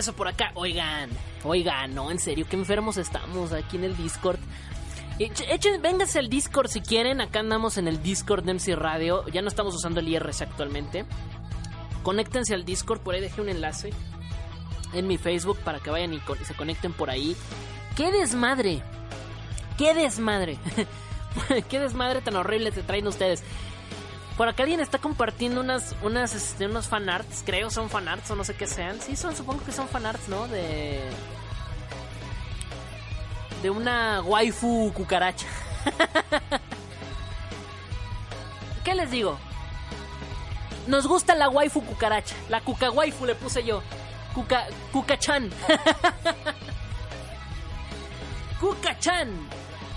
Regreso por acá. Oigan, oigan, no, en serio, qué enfermos estamos aquí en el Discord. Echen, vénganse al Discord si quieren. Acá andamos en el Discord de MC Radio. Ya no estamos usando el IRS actualmente. Conéctense al Discord, por ahí dejé un enlace en mi Facebook para que vayan y se conecten por ahí. ¡Qué desmadre! ¡Qué desmadre! ¡Qué desmadre tan horrible te traen ustedes! Por acá alguien está compartiendo unas, unas, este, unos fanarts, creo son fanarts o no sé qué sean. Sí, son, supongo que son fanarts, ¿no? De. De una waifu cucaracha. ¿Qué les digo? Nos gusta la waifu cucaracha. La cuca waifu le puse yo. Cuca, cucachan. cucachan.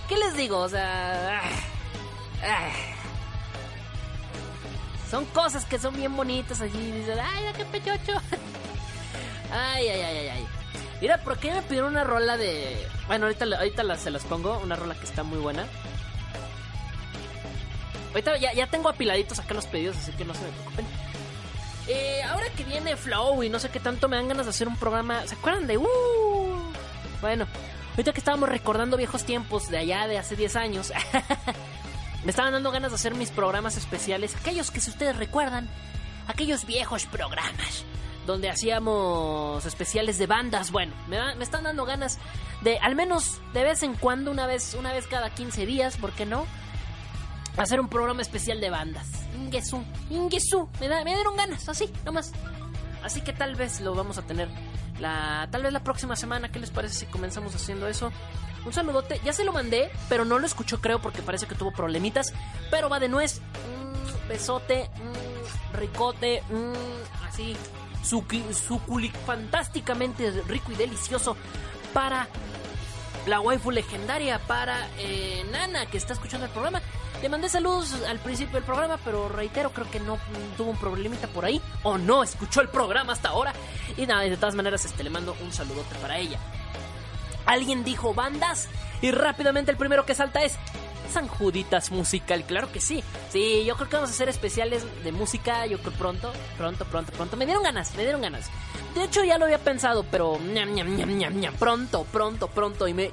¿Qué les digo? O sea... Ah, ah. Son cosas que son bien bonitas allí. Dicen, ay, qué pechocho. ay, ay, ay, ay, ay. Mira, ¿por qué me pidieron una rola de... Bueno, ahorita, ahorita se las pongo. Una rola que está muy buena. Ahorita ya, ya tengo apiladitos acá los pedidos, así que no se me preocupen. Eh, ahora que viene Flow y no sé qué tanto me dan ganas de hacer un programa. ¿Se acuerdan de... Uh? Bueno, ahorita que estábamos recordando viejos tiempos de allá de hace 10 años. Me estaban dando ganas de hacer mis programas especiales, aquellos que si ustedes recuerdan, aquellos viejos programas donde hacíamos especiales de bandas. Bueno, me, están dando ganas de al menos de vez en cuando, una vez, una vez cada 15 días, ¿por qué no? Hacer un programa especial de bandas. Ingesu, Ingesu, me, da, me dieron ganas, así, nomás. Así que tal vez lo vamos a tener la, tal vez la próxima semana. ¿Qué les parece si comenzamos haciendo eso? Un saludote. Ya se lo mandé, pero no lo escuchó, creo, porque parece que tuvo problemitas. Pero va de nuez. Mm, besote. Mm, ricote. Mm, así. Suculic fantásticamente rico y delicioso para la waifu legendaria para eh, Nana que está escuchando el programa. Le mandé saludos al principio del programa, pero reitero, creo que no tuvo un problemita por ahí. O no escuchó el programa hasta ahora. Y nada, de todas maneras, este, le mando un saludote para ella. Alguien dijo bandas y rápidamente el primero que salta es San Juditas Musical. Claro que sí. Sí, yo creo que vamos a hacer especiales de música. Yo creo pronto, pronto, pronto, pronto. Me dieron ganas, me dieron ganas. De hecho, ya lo había pensado, pero ñam, ñam, ñam, ñam, ñam, pronto, pronto, pronto. Y me,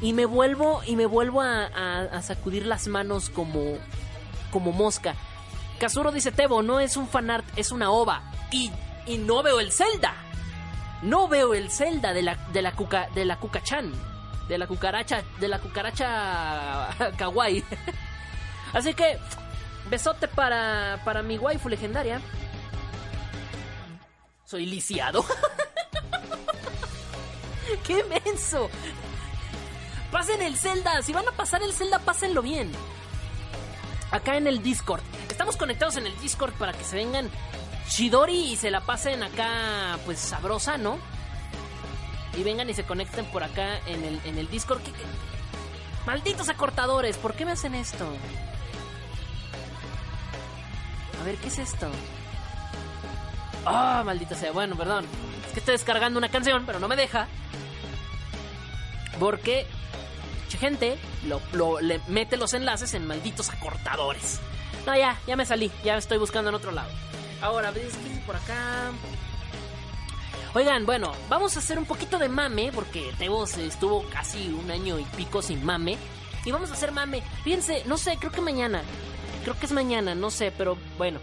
y me vuelvo, y me vuelvo a, sacudir las manos como, como mosca. Kazuro dice: Tebo, no es un fanart, es una ova. Y, y no veo el Zelda no veo el Zelda de la, de la, cuca, de la cucachan. De la cucaracha, de la cucaracha kawaii. Así que, besote para, para mi waifu legendaria. Soy lisiado. ¡Qué menso! Pasen el Zelda. Si van a pasar el Zelda, pásenlo bien. Acá en el Discord. Estamos conectados en el Discord para que se vengan Shidori y se la pasen acá, pues sabrosa, ¿no? Y vengan y se conecten por acá en el, en el Discord. Malditos acortadores, ¿por qué me hacen esto? A ver, ¿qué es esto? Ah, maldita sea. Bueno, perdón. Es que estoy descargando una canción, pero no me deja. Porque gente lo, lo, le mete los enlaces en malditos acortadores. No, ya, ya me salí. Ya estoy buscando en otro lado. Ahora, ¿ves por acá? Oigan, bueno, vamos a hacer un poquito de mame, porque Tebo estuvo casi un año y pico sin mame. Y vamos a hacer mame. Fíjense, no sé, creo que mañana. Creo que es mañana, no sé, pero bueno.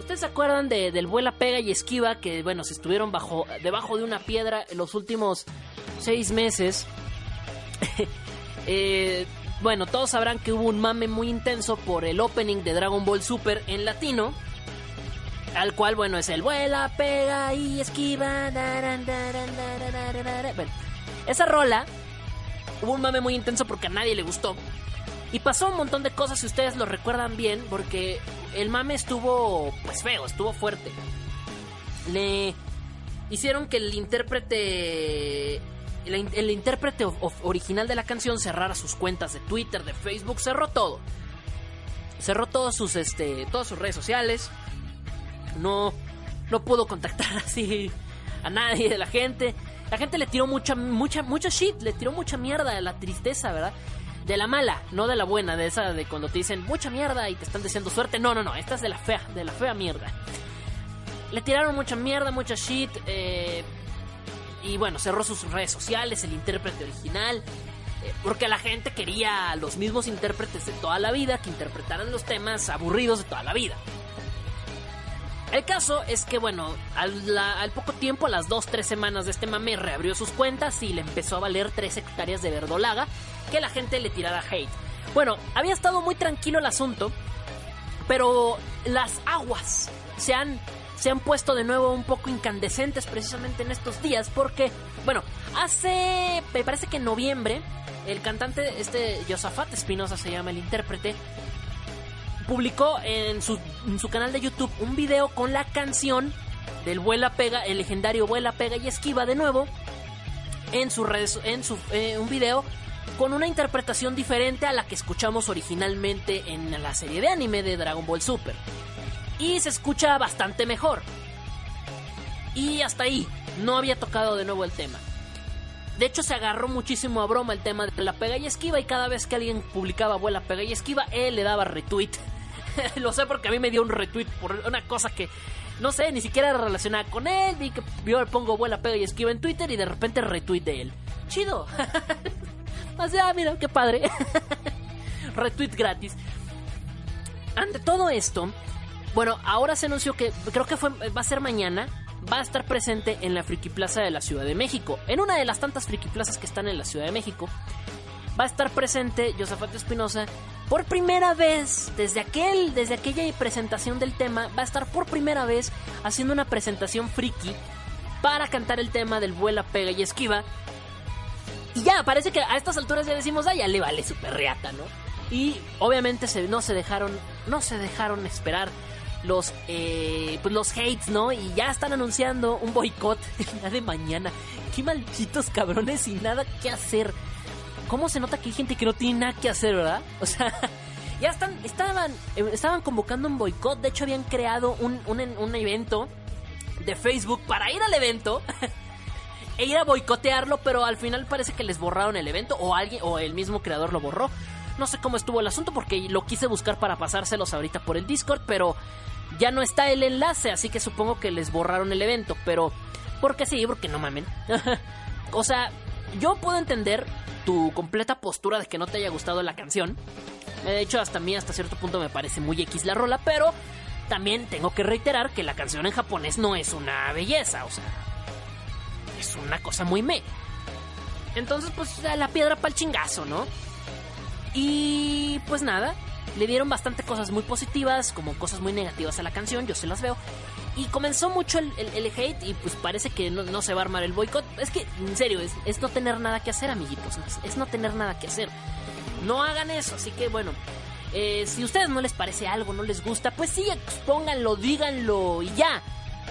¿Ustedes se acuerdan de, del vuela, pega y esquiva? Que, bueno, se estuvieron bajo, debajo de una piedra en los últimos seis meses. eh, bueno, todos sabrán que hubo un mame muy intenso por el opening de Dragon Ball Super en latino. Al cual, bueno, es el vuela, pega y esquiva. Bueno, esa rola hubo un mame muy intenso porque a nadie le gustó. Y pasó un montón de cosas, si ustedes lo recuerdan bien, porque el mame estuvo, pues feo, estuvo fuerte. Le hicieron que el intérprete el, intérprete original de la canción cerrara sus cuentas de Twitter, de Facebook, cerró todo. Cerró todos sus, este, todas sus redes sociales no, no pudo contactar así a nadie de la gente. La gente le tiró mucha, mucha, mucha shit, le tiró mucha mierda de la tristeza, ¿verdad? De la mala, no de la buena, de esa de cuando te dicen mucha mierda y te están deseando suerte. No, no, no, esta es de la fea, de la fea mierda. Le tiraron mucha mierda, mucha shit. Eh, y bueno, cerró sus redes sociales, el intérprete original, eh, porque la gente quería los mismos intérpretes de toda la vida que interpretaran los temas aburridos de toda la vida. El caso es que, bueno, al, poco tiempo, a las 2-3 semanas de este mame, reabrió sus cuentas y le empezó a valer 3 hectáreas de verdolaga que la gente le tirara hate. Bueno, había estado muy tranquilo el asunto, pero las aguas se han, se han puesto de nuevo un poco incandescentes precisamente en estos días porque, bueno, hace, me parece que en noviembre, el cantante, este Josafat Espinosa se llama el intérprete, publicó en su, canal de YouTube un video con la canción del Vuela Pega, el legendario Vuela Pega y Esquiva de nuevo, en su redes, en su, eh, un video con una interpretación diferente a la que escuchamos originalmente en la serie de anime de Dragon Ball Super. Y se escucha bastante mejor. Y hasta ahí, no había tocado de nuevo el tema. De hecho, se agarró muchísimo a broma el tema de la pega y esquiva y cada vez que alguien publicaba abuela pega y esquiva, él le daba retweet. Lo sé porque a mí me dio un retweet por una cosa que no sé, ni siquiera era relacionada con él. Vi que yo le pongo abuela pega y esquiva en Twitter y de repente retweet de él. Chido. o sea, mira, qué padre. retweet gratis. Ante todo esto, bueno, ahora se anunció que creo que fue, va a ser mañana. Va a estar presente en la Friki Plaza de la Ciudad de México. En una de las tantas Friki Plazas que están en la Ciudad de México. Va a estar presente Josafat Espinosa por primera vez, desde, aquel, desde aquella presentación del tema, va a estar por primera vez haciendo una presentación friki para cantar el tema del vuela, pega y esquiva. Y ya, parece que a estas alturas ya decimos, ah, ya le vale super reata, ¿no? Y obviamente se, no se dejaron, no se dejaron esperar los, eh, pues los hates, ¿no? Y ya están anunciando un boicot ya de mañana. Qué malditos cabrones sin nada que hacer. ¿Cómo se nota que hay gente que no tiene nada que hacer, verdad? O sea, ya están, estaban, eh, estaban convocando un boicot. De hecho, habían creado un, un, un evento de Facebook para ir al evento e ir a boicotearlo, pero al final parece que les borraron el evento o alguien o el mismo creador lo borró. No sé cómo estuvo el asunto porque lo quise buscar para pasárselos ahorita por el Discord, pero ya no está el enlace, así que supongo que les borraron el evento, pero porque sí, porque no mamen. o sea, yo puedo entender tu completa postura de que no te haya gustado la canción. De hecho, hasta mí, hasta cierto punto, me parece muy X la rola, pero también tengo que reiterar que la canción en japonés no es una belleza, o sea, es una cosa muy me. Entonces, pues la piedra para el chingazo, ¿no? Y pues nada, le dieron bastante cosas muy positivas, como cosas muy negativas a la canción, yo se las veo. Y comenzó mucho el, hate y pues parece que no, se va a armar el boicot. Es que, en serio, es, no tener nada que hacer, amiguitos. Es, no tener nada que hacer. No hagan eso, así que bueno. Eh, si a ustedes no les parece algo, no les gusta, pues sí, expónganlo, díganlo y ya.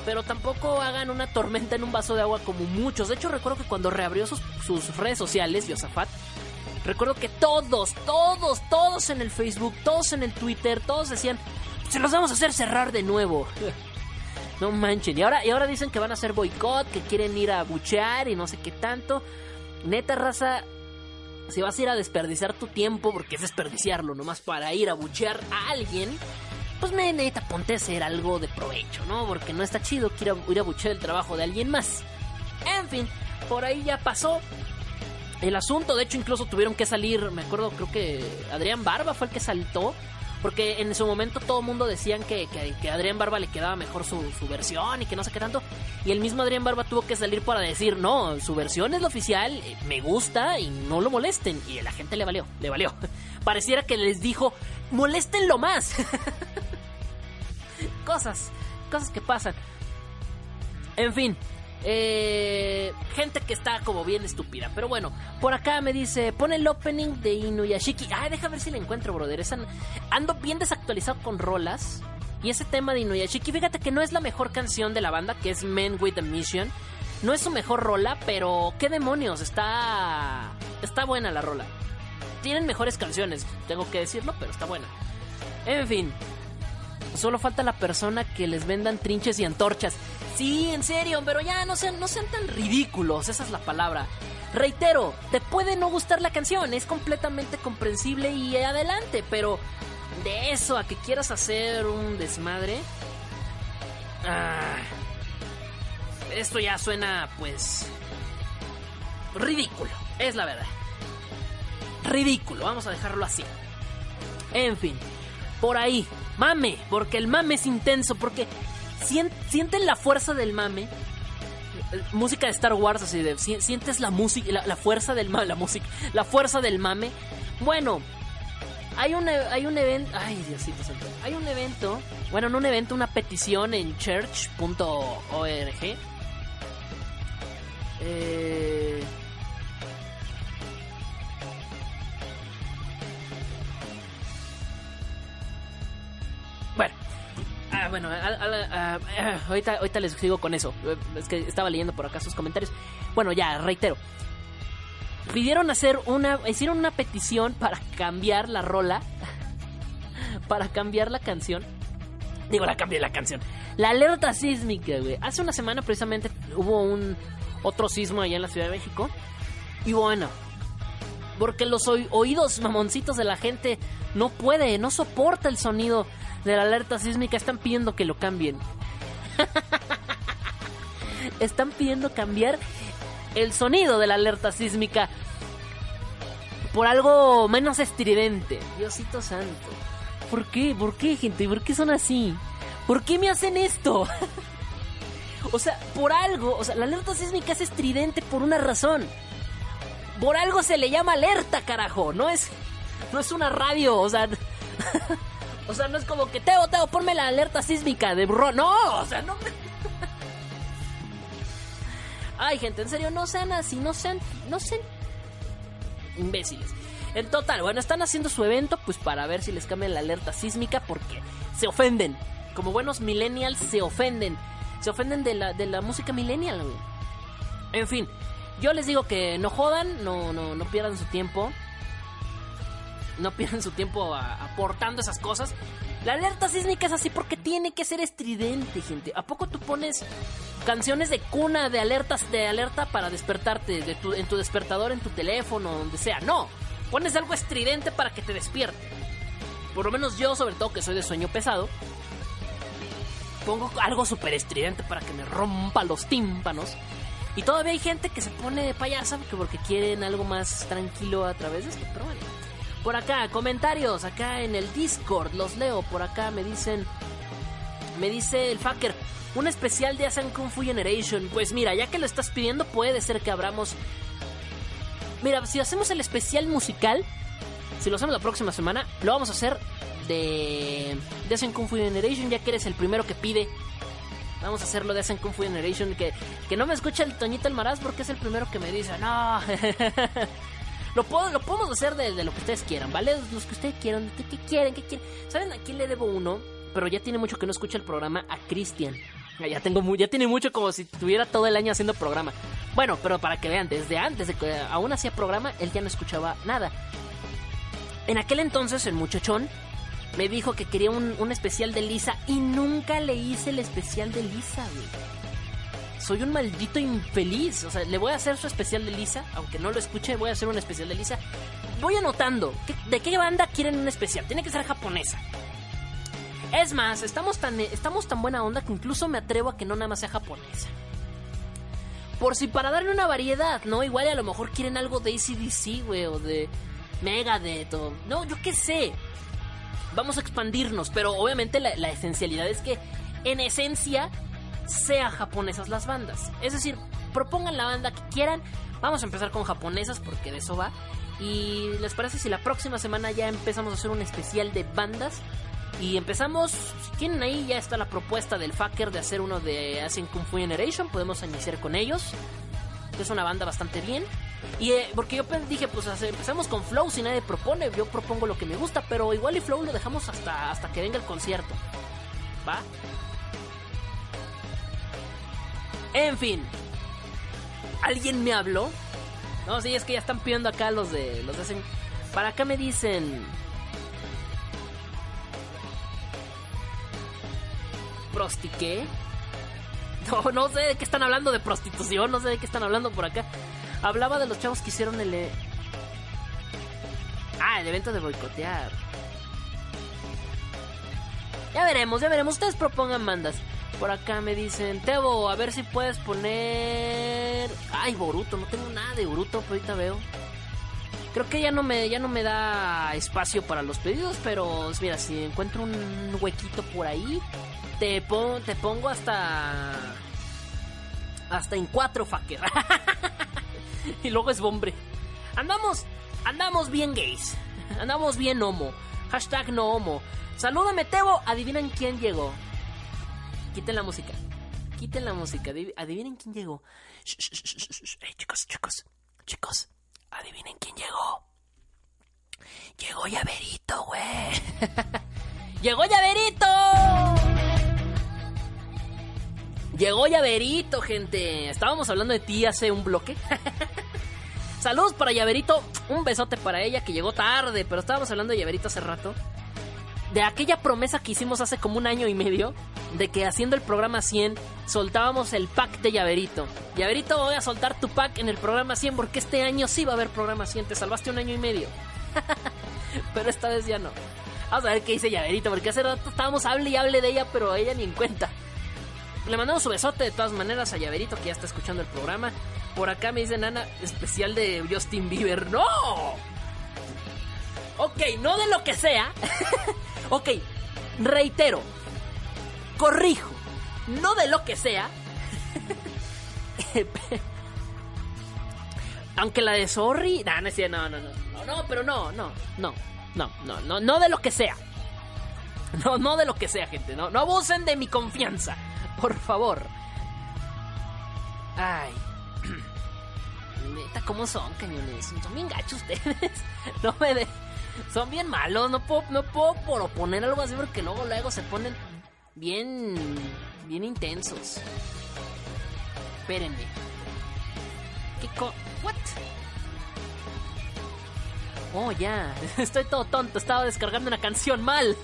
Pero tampoco hagan una tormenta en un vaso de agua como muchos. De hecho, recuerdo que cuando reabrió sus, sus redes sociales, Yosafat, recuerdo que todos, todos, todos en el Facebook, todos en el Twitter, todos decían, se los vamos a hacer cerrar de nuevo. No manchen. Y ahora, y ahora dicen que van a hacer boicot, que quieren ir a buchear y no sé qué tanto. Neta, raza, si vas a ir a desperdiciar tu tiempo, porque es desperdiciarlo nomás para ir a buchear a alguien, pues me neta, ponte a hacer algo de provecho, ¿no? Porque no está chido que ir a, ir a buchear el trabajo de alguien más. En fin, por ahí ya pasó el asunto. De hecho, incluso tuvieron que salir, me acuerdo, creo que Adrián Barba fue el que saltó porque en su momento todo el mundo decían que, que, a Adrián Barba le quedaba mejor su, versión y que no sé qué tanto. Y el mismo Adrián Barba tuvo que salir para decir, no, su versión es la oficial, eh, me gusta y no lo molesten. Y la gente le valió, le valió. Pareciera que les dijo, moléstenlo más. cosas, cosas que pasan. En fin, eh, gente que está como bien estúpida. Pero bueno, por acá me dice, pone el opening de Inuyashiki. Ay, deja ver si la encuentro, brother. ando bien desactualizado con rolas. Y ese tema de Inuyashiki, fíjate que no es la mejor canción de la banda, que es Men with a Mission. No es su mejor rola, pero qué demonios, está está buena la rola. Tienen mejores canciones, tengo que decirlo, pero está buena. En fin, solo falta la persona que les vendan trinches y antorchas. Sí, en serio, pero ya no sean, no sean tan ridículos, esa es la palabra. Reitero, te puede no gustar la canción, es completamente comprensible y adelante, pero de eso a que quieras hacer un desmadre... Ah, esto ya suena, pues, ridículo, es la verdad. Ridículo, vamos a dejarlo así. En fin, por ahí, mame, porque el mame es intenso, porque sienten la fuerza del mame. Música de Star Wars, así de. Sientes la música, la, fuerza del mame, la música, la fuerza del mame. Bueno, hay un, hay un evento. Ay, Diosito santo. Hay un evento. Bueno, no un evento, una petición en church.org. Eh. Bueno, ah, bueno, ahorita, ahorita les sigo con eso. Es que estaba leyendo por acá sus comentarios. Bueno, ya, reitero pidieron hacer una, hicieron una petición para cambiar la rola, para cambiar la canción. Digo, la cambié la canción. La alerta sísmica, güey. Hace una semana precisamente hubo un otro sismo allá en la Ciudad de México. Y bueno, porque los oídos mamoncitos de la gente no puede, no soporta el sonido de la alerta sísmica. Están pidiendo que lo cambien. Están pidiendo cambiar el sonido de la alerta sísmica por algo menos estridente. Diosito santo. ¿Por qué? ¿Por qué, gente? ¿Por qué son así? ¿Por qué me hacen esto? o sea, por algo, o sea, la alerta sísmica es estridente por una razón. Por algo se le llama alerta, carajo. No es no es una radio, o sea, o sea, no es como que Teo, Teo, ponme la alerta sísmica de burro. No, o sea, no Ay, gente, en serio, no sean así, no sean, no sean imbéciles. En total, bueno, están haciendo su evento pues para ver si les cambian la alerta sísmica porque se ofenden. Como buenos millennials se ofenden. Se ofenden de la, de la música millennial, En fin, yo les digo que no jodan, no, no, no pierdan su tiempo. No pierdan su tiempo aportando esas cosas. La alerta sísmica es así porque tiene que ser estridente, gente. ¿A poco tú pones canciones de cuna, de alertas, de alerta para despertarte de tu, en tu despertador, en tu teléfono, donde sea? No, pones algo estridente para que te despierte. Por lo menos yo, sobre todo que soy de sueño pesado, pongo algo súper estridente para que me rompa los tímpanos. Y todavía hay gente que se pone de payasa porque quieren algo más tranquilo a través de esto, pero bueno. Por acá, comentarios, acá en el Discord, los leo. Por acá me dicen, me dice el fucker, un especial de Asan Kung Fu Generation. Pues mira, ya que lo estás pidiendo, puede ser que abramos. Mira, si hacemos el especial musical, si lo hacemos la próxima semana, lo vamos a hacer de, de Kung Fu Generation, ya que eres el primero que pide. Vamos a hacerlo de Asan Kung Fu Generation. Que, que no me escucha el Toñito El Maraz porque es el primero que me dice, no. Lo, lo podemos hacer de, lo que ustedes quieran, ¿vale? Los que ustedes quieran, ¿qué, quieren? ¿Qué quieren? ¿Saben a quién le debo uno? Pero ya tiene mucho que no escucha el programa, a Cristian. Ya, tengo ya tiene mucho como si estuviera todo el año haciendo programa. Bueno, pero para que vean, desde antes de que aún hacía programa, él ya no escuchaba nada. En aquel entonces, el muchachón me dijo que quería un, un especial de Lisa y nunca le hice el especial de Lisa, güey soy un maldito infeliz. O sea, le voy a hacer su especial de Lisa, aunque no lo escuche, voy a hacer un especial de Lisa. Voy anotando, ¿de qué banda quieren un especial? Tiene que ser japonesa. Es más, estamos tan, estamos tan buena onda que incluso me atrevo a que no nada más sea japonesa. Por si para darle una variedad, ¿no? Igual a lo mejor quieren algo de ACDC, güey, o de Megadeth, o... No, yo qué sé. Vamos a expandirnos, pero obviamente la esencialidad es que, en esencia, sea japonesas las bandas. Es decir, propongan la banda que quieran. Vamos a empezar con japonesas porque de eso va. Y les parece si la próxima semana ya empezamos a hacer un especial de bandas. Y empezamos, si tienen ahí ya está la propuesta del Fucker de hacer uno de Asian Kung Fu Generation. Podemos iniciar con ellos. Es una banda bastante bien. Y eh, porque yo dije, pues empezamos con Flow si nadie propone. Yo propongo lo que me gusta, pero igual y Flow lo dejamos hasta, hasta que venga el concierto. ¿Va? En fin. ¿Alguien me habló? No, sí, es que ya están pidiendo acá los de. Los de Para acá me dicen. ¿Prostiqué? No, no sé de qué están hablando de prostitución, no sé de qué están hablando por acá. Hablaba de los chavos que hicieron el. E- ah, el evento de boicotear. Ya veremos, ya veremos. Ustedes propongan mandas. Por acá me dicen, Tebo, a ver si puedes poner... Ay, Boruto, no tengo nada de Boruto, pero ahorita veo. Creo que ya no me, ya no me da espacio para los pedidos, pero mira, si encuentro un huequito por ahí, te, pon, te pongo hasta... Hasta en cuatro, fucker. y luego es bombre. Andamos, andamos bien gays. Andamos bien homo. Hashtag no homo. Salúdame, Tebo. Adivinen quién llegó. Quiten la música. Quiten la música. Adivinen quién llegó. Hey, chicos, chicos, chicos. Adivinen quién llegó. Llegó Llaverito, güey. ¡Llegó Llaverito! Llegó Llaverito, gente. Estábamos hablando de ti hace un bloque. Saludos para Llaverito. Un besote para ella que llegó tarde, pero estábamos hablando de Llaverito hace rato de aquella promesa que hicimos hace como un año y medio, de que haciendo el programa 100 soltábamos el pack de llaverito. Llaverito, voy a soltar tu pack en el programa 100 porque este año sí va a haber programa 100, te salvaste un año y medio. pero esta vez ya no. Vamos a ver qué dice llaverito, porque hace rato estábamos hable y hable de ella, pero ella ni en cuenta. Le mandamos su besote de todas maneras a Llaverito que ya está escuchando el programa. Por acá me dice Nana, especial de Justin Bieber. ¡No! Ok, no de lo que sea. Ok, reitero, corrijo, no de lo que sea. Aunque la de Sorry, no, no, no, no, pero no, no, no, no, no, no, no de lo que sea. No, no de lo que sea, gente, no, no abusen de mi confianza, por favor. Ay. Neta, ¿cómo son, cañones? Son bien gachos ustedes. No me de... Son bien malos, no puedo, no puedo proponer algo así porque luego luego se ponen bien, bien intensos. Espérenme. ¿Qué co... What? Oh, ya. Estoy todo tonto. Estaba descargando una canción mal.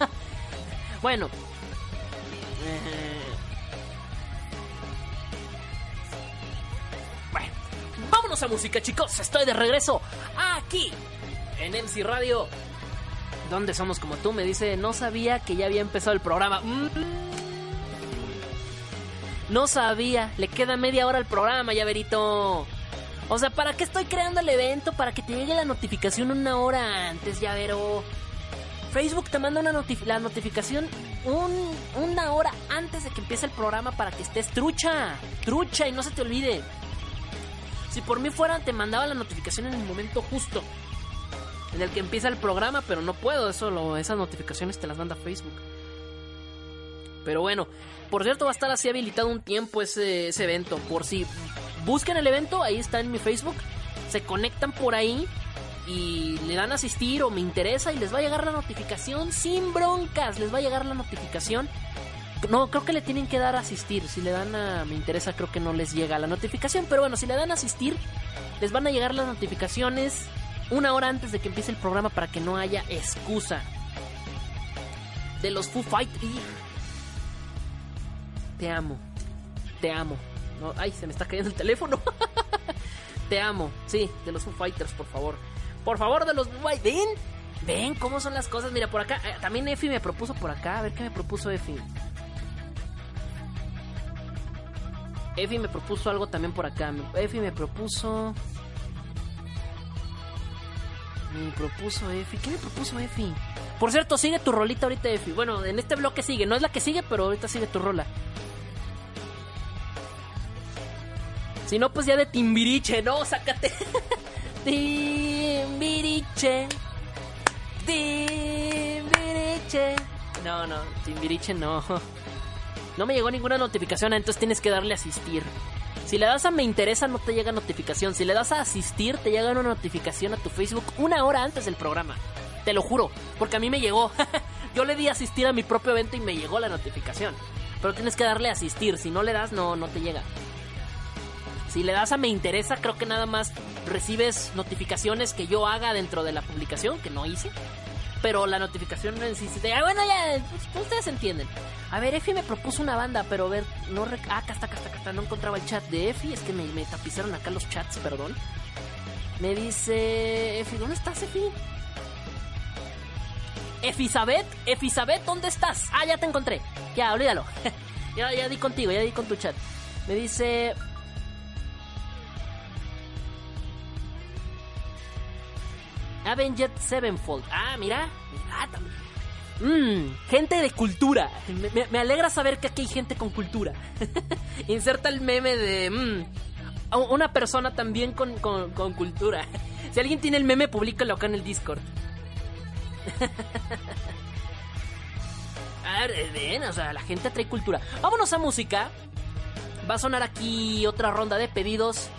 bueno. Eh, bueno. Vámonos a música, chicos. Estoy de regreso aquí en MC Radio. ¿Dónde somos como tú? Me dice, no sabía que ya había empezado el programa. Mm. No sabía, le queda media hora al programa, llaverito. O sea, ¿para qué estoy creando el evento? Para que te llegue la notificación una hora antes, llavero. Facebook te manda la notificación una hora antes de que empiece el programa para que estés trucha. Trucha y no se te olvide. Si por mí fuera, te mandaba la notificación en el momento justo en el que empieza el programa, pero no puedo, eso esas notificaciones te las manda Facebook. Pero bueno, por cierto va a estar así habilitado un tiempo ese, ese evento, por si buscan el evento, ahí está en mi Facebook, se conectan por ahí y le dan a asistir o me interesa y les va a llegar la notificación sin broncas, les va a llegar la notificación. No, creo que le tienen que dar a asistir. Si le dan a me interesa, creo que no les llega la notificación. Pero bueno, si le dan a asistir, les van a llegar las notificaciones una hora antes de que empiece el programa para que no haya excusa. De los Foo Fighters. Te amo. Te amo. No, ay, se me está cayendo el teléfono. Te amo. Sí, de los Foo Fighters, por favor. Por favor, de los Foo Fighters. ¿Ven? ¿Ven cómo son las cosas? Mira, por acá. Eh, también Efi me propuso por acá. A ver qué me propuso Efi. Efi me propuso algo también por acá. Efi me propuso. Me propuso Efi. ¿Qué me propuso Efi? Por cierto, sigue tu rolita ahorita, Efi. Bueno, en este bloque sigue. No es la que sigue, pero ahorita sigue tu rola. Si no, pues ya de Timbiriche, ¿no? Sácate. Timbiriche. Timbiriche. No, no, Timbiriche no. No me llegó ninguna notificación, entonces tienes que darle a asistir. Si le das a me interesa no te llega notificación. Si le das a asistir te llega una notificación a tu Facebook una hora antes del programa. Te lo juro, porque a mí me llegó. Yo le di asistir a mi propio evento y me llegó la notificación. Pero tienes que darle a asistir. Si no le das, no, no te llega. Si le das a me interesa, creo que nada más recibes notificaciones que yo haga dentro de la publicación, que no hice. Pero la notificación en sí, ah, bueno, ya, pues, ustedes entienden. A ver, Efi me propuso una banda, pero a ver, no. Ah, acá está, acá está, acá está. No encontraba el chat de Efi. Es que me, me tapizaron acá los chats, perdón. Me dice. Efi, ¿dónde estás, Efi? Efisabet, Efisabet, ¿dónde estás? Ah, ya te encontré. Ya, olvídalo. Ya, ya di contigo, ya di con tu chat. Me dice... Avenged Sevenfold. Ah, mira. Mira también. Mmm, gente de cultura. Me, alegra saber que aquí hay gente con cultura. Inserta el meme de... mm, una persona también con, con- con cultura. Si alguien tiene el meme, publícalo acá en el Discord. A ver, ven, o sea, la gente trae cultura. Vámonos a música. Va a sonar aquí otra ronda de pedidos.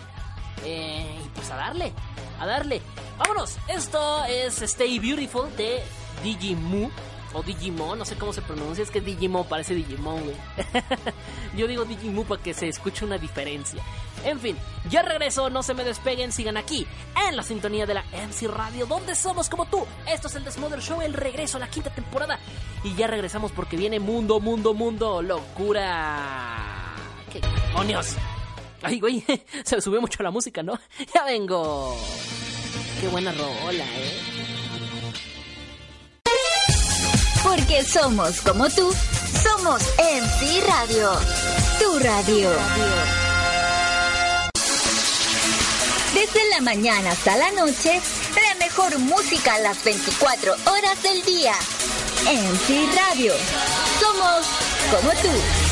Eh, y pues a darle, a darle. Vámonos, esto es Stay Beautiful de Digimu. O Digimon, no sé cómo se pronuncia, es que Digimon parece Digimon, güey. Yo digo Digimu para que se escuche una diferencia. En fin, ya regreso, no se me despeguen, sigan aquí, en la sintonía de la MC Radio, donde somos como tú. Esto es el Desmother Show, el regreso a la quinta temporada. Y ya regresamos porque viene Mundo, Mundo, Mundo, locura. ¿Qué demonios? Ay, güey, se subió mucho la música, ¿no? Ya vengo. Qué buena rola, ¿eh? Porque somos como tú, somos MC Radio. Tu radio. Desde la mañana hasta la noche, la mejor música a las 24 horas del día. MC Radio. Somos como tú.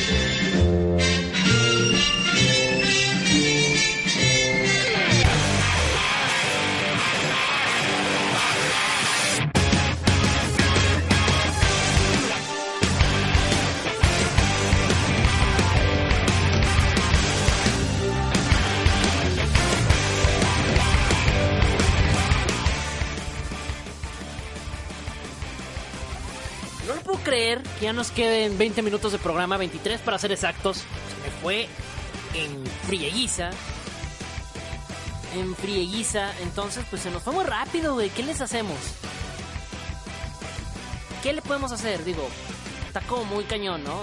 Que ya nos queden 20 minutos de programa, 23 para ser exactos. Se me fue en frieguiza. En frieguiza. Entonces, pues se nos fue muy rápido, güey. ¿Qué les hacemos? ¿Qué le podemos hacer? Digo, está como muy cañón, ¿no?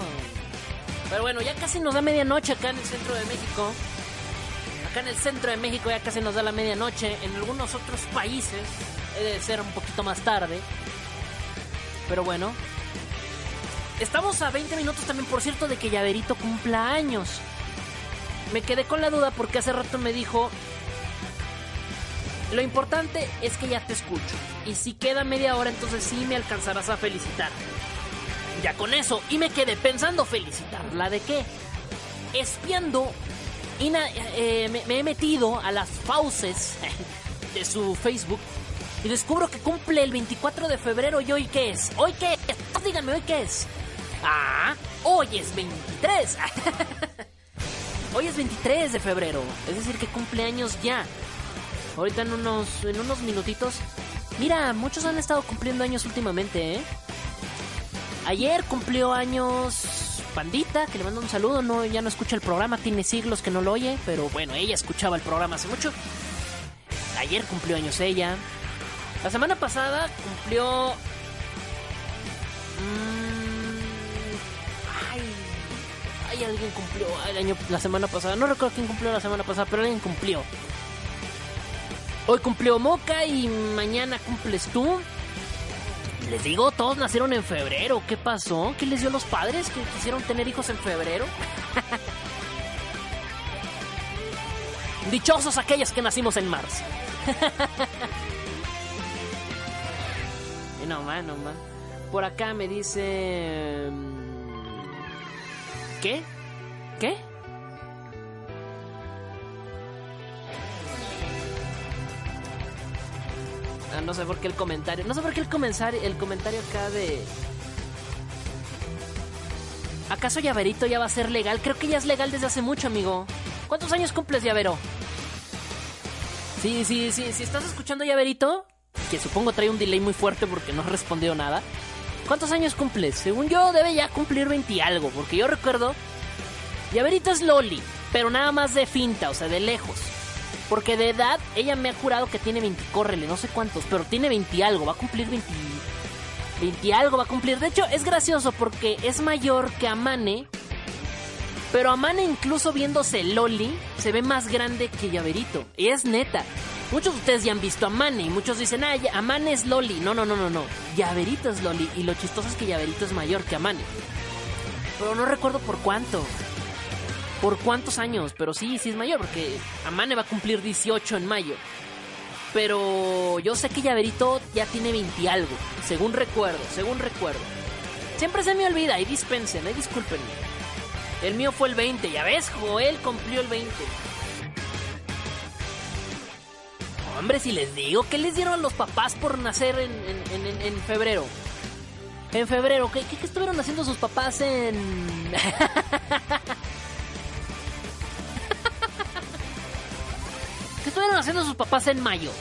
Pero bueno, ya casi nos da medianoche acá en el centro de México. Acá en el centro de México ya casi nos da la medianoche. En algunos otros países debe ser un poquito más tarde. Pero bueno. Estamos a 20 minutos también, por cierto, de que Llaverito cumpla años. Me quedé con la duda porque hace rato me dijo... Lo importante es que ya te escucho. Y si queda media hora, entonces sí me alcanzarás a felicitar. Ya con eso. Y me quedé pensando, ¿felicitarla de qué? Espiando... y na- eh, me, me he metido a las fauces de su Facebook y descubro que cumple el 24 de febrero y hoy qué es. ¿Hoy qué? Díganme, ¿hoy qué es? Ah, hoy es 23. hoy es 23 de febrero. Es decir, que cumple años ya. Ahorita en unos, en unos minutitos. Mira, muchos han estado cumpliendo años últimamente, ¿eh? Ayer cumplió años Pandita, que le mando un saludo. No, ya no escucha el programa, tiene siglos que no lo oye, pero bueno, ella escuchaba el programa hace mucho. Ayer cumplió años ella. La semana pasada cumplió. Mm, alguien cumplió el año, la semana pasada. No recuerdo quién cumplió la semana pasada, pero alguien cumplió. Hoy cumplió Moca y mañana cumples tú. Les digo, todos nacieron en febrero. ¿Qué pasó? ¿Qué les dio a los padres que quisieron tener hijos en febrero? Dichosos aquellos que nacimos en marzo. No más, no más. Por acá me dice. ¿Qué? ¿Qué? Ah, no sé por qué el comentario. No sé por qué el comentario, el comentario acá de. ¿Acaso Llaverito ya va a ser legal? Creo que ya es legal desde hace mucho, amigo. ¿Cuántos años cumples, Llavero? Sí, sí, sí. Si estás escuchando Llaverito, que supongo trae un delay muy fuerte porque no respondió nada. ¿Cuántos años cumples? Según yo, debe ya cumplir 20 y algo, porque yo recuerdo. Llaverito es Loli, pero nada más de finta, o sea, de lejos. Porque de edad, ella me ha jurado que tiene 20, córrele, no sé cuántos, pero tiene 20 algo, va a cumplir 20, 20 algo, va a cumplir. De hecho, es gracioso porque es mayor que Amane, pero Amane incluso viéndose Loli, se ve más grande que Llaverito. Y es neta. Muchos de ustedes ya han visto a Amane y muchos dicen, ah, Amane es Loli. No, no, no, no, no. Llaverito es Loli y lo chistoso es que Llaverito es mayor que Amane. Pero no recuerdo por cuánto por cuántos años, pero sí, sí es mayor, porque Amane va a cumplir 18 en mayo. Pero yo sé que Llaverito ya tiene 20 algo, según recuerdo, según recuerdo. Siempre se me olvida, y dispensen, y disculpen. El mío fue el 20, ya ves, Joel cumplió el 20. Hombre, si les digo, ¿qué les dieron a los papás por nacer en, en, febrero? En febrero, ¿qué, ¿qué, estuvieron haciendo sus papás en...? ¿Qué estuvieron haciendo sus papás en mayo?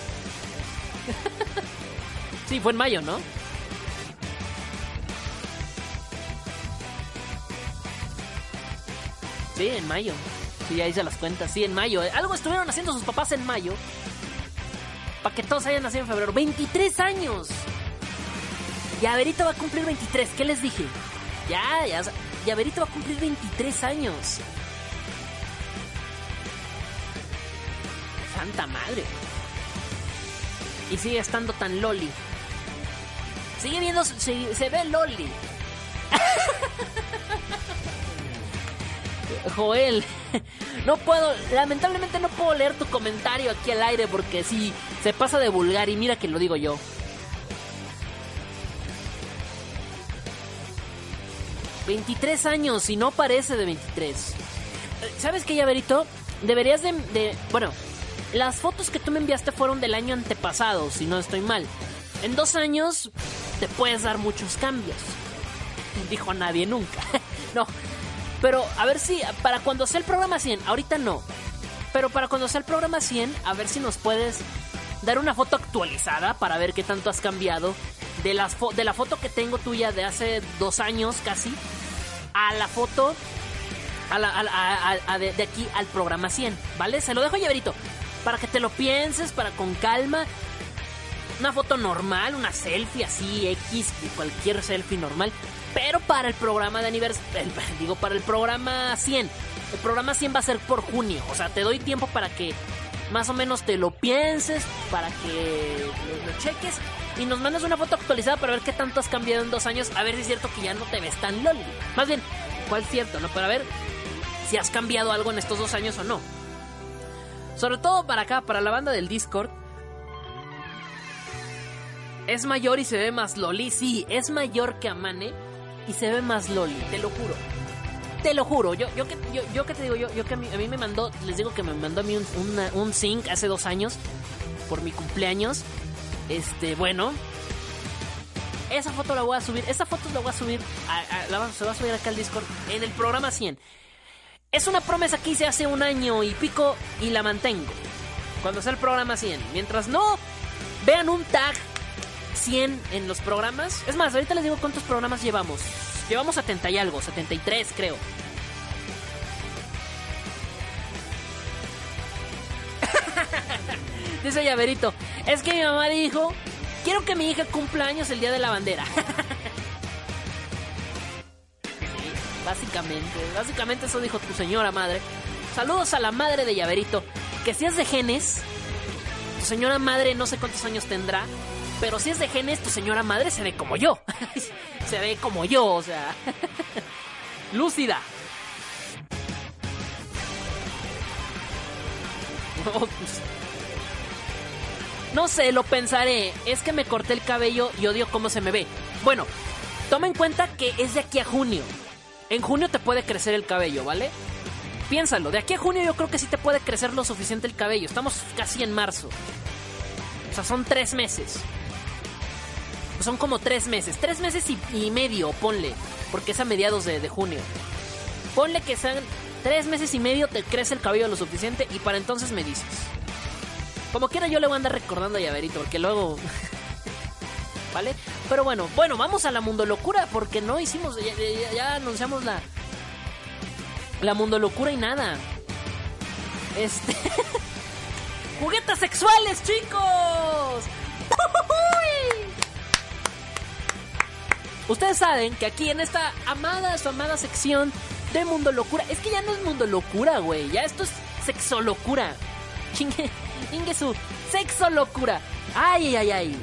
sí, fue en mayo, ¿no? Sí, en mayo. Sí, ahí se las cuentas. Sí, en mayo. Algo estuvieron haciendo sus papás en mayo. Para que todos hayan nacido en febrero. ¡23 años! Llaverito va a cumplir 23. ¿Qué les dije? Ya, ya. Llaverito va a cumplir 23 años. santa madre. Y sigue estando tan loli. Sigue viendo, se, se ve loli. Joel, no puedo, lamentablemente no puedo leer tu comentario aquí al aire porque si se pasa de vulgar y mira que lo digo yo. ...23 años y no parece de 23. ¿Sabes qué, Llaverito? Deberías de, de... Bueno, las fotos que tú me enviaste fueron del año antepasado, si no estoy mal. En dos años te puedes dar muchos cambios. Dijo nadie nunca. no. Pero a ver si, para cuando sea el programa 100, ahorita no. Pero para cuando sea el programa 100, a ver si nos puedes dar una foto actualizada para ver qué tanto has cambiado. De, las de la foto que tengo tuya de hace dos años casi, a la foto a de, de, aquí al programa 100, ¿vale? Se lo dejo llaverito para que te lo pienses, para con calma. Una foto normal, una selfie así, X, cualquier selfie normal. Pero para el programa de aniversario, digo, para el programa 100. El programa 100 va a ser por junio. O sea, te doy tiempo para que más o menos te lo pienses, para que lo, cheques y nos mandes una foto actualizada para ver qué tanto has cambiado en dos años. A ver si es cierto que ya no te ves tan loli. Más bien, ¿cuál es cierto, no? Para ver si has cambiado algo en estos dos años o no. Sobre todo para acá, para la banda del Discord. Es mayor y se ve más loli. Sí, es mayor que Amane y se ve más loli, te lo juro. Te lo juro, yo, yo, que, yo, que te digo, yo, yo que a mí, me mandó, les digo que me mandó a mí un, un zinc hace dos años por mi cumpleaños. Este, bueno, esa foto la voy a subir, esa foto la voy a subir, se va a subir acá al Discord en el programa 100. Es una promesa que hice hace un año y pico y la mantengo. Cuando sea el programa 100. Mientras no vean un tag 100 en los programas. Es más, ahorita les digo cuántos programas llevamos. Llevamos 70 y algo, 73 creo. Dice Llaverito, es que mi mamá dijo, quiero que mi hija cumpla años el día de la bandera. Básicamente, básicamente eso dijo tu señora madre. Saludos a la madre de Llaverito. Que si es de genes, tu señora madre no sé cuántos años tendrá, pero si es de genes, tu señora madre se ve como yo. se ve como yo, o sea. Lúcida. Pues. No sé, lo pensaré. Es que me corté el cabello y odio cómo se me ve. Bueno, toma en cuenta que es de aquí a junio. En junio te puede crecer el cabello, ¿vale? Piénsalo, de aquí a junio yo creo que sí te puede crecer lo suficiente el cabello. Estamos casi en marzo. O sea, son tres meses. Son como tres meses. Tres meses y, medio, ponle. Porque es a mediados de, de, junio. Ponle que sean tres meses y medio, te crece el cabello lo suficiente y para entonces me dices. Como quiera yo le voy a andar recordando a Llaverito, porque luego... ¿vale? Pero bueno, bueno, vamos a la mundo locura porque no hicimos, ya, anunciamos la la mundo locura y nada. Este juguetes sexuales, chicos. Ustedes saben que aquí en esta amada, su amada sección de Mundo Locura, es que ya no es Mundo Locura, güey, ya esto es Sexo Locura. Chingue, chingue su Sexo Locura. Ay, ay, ay.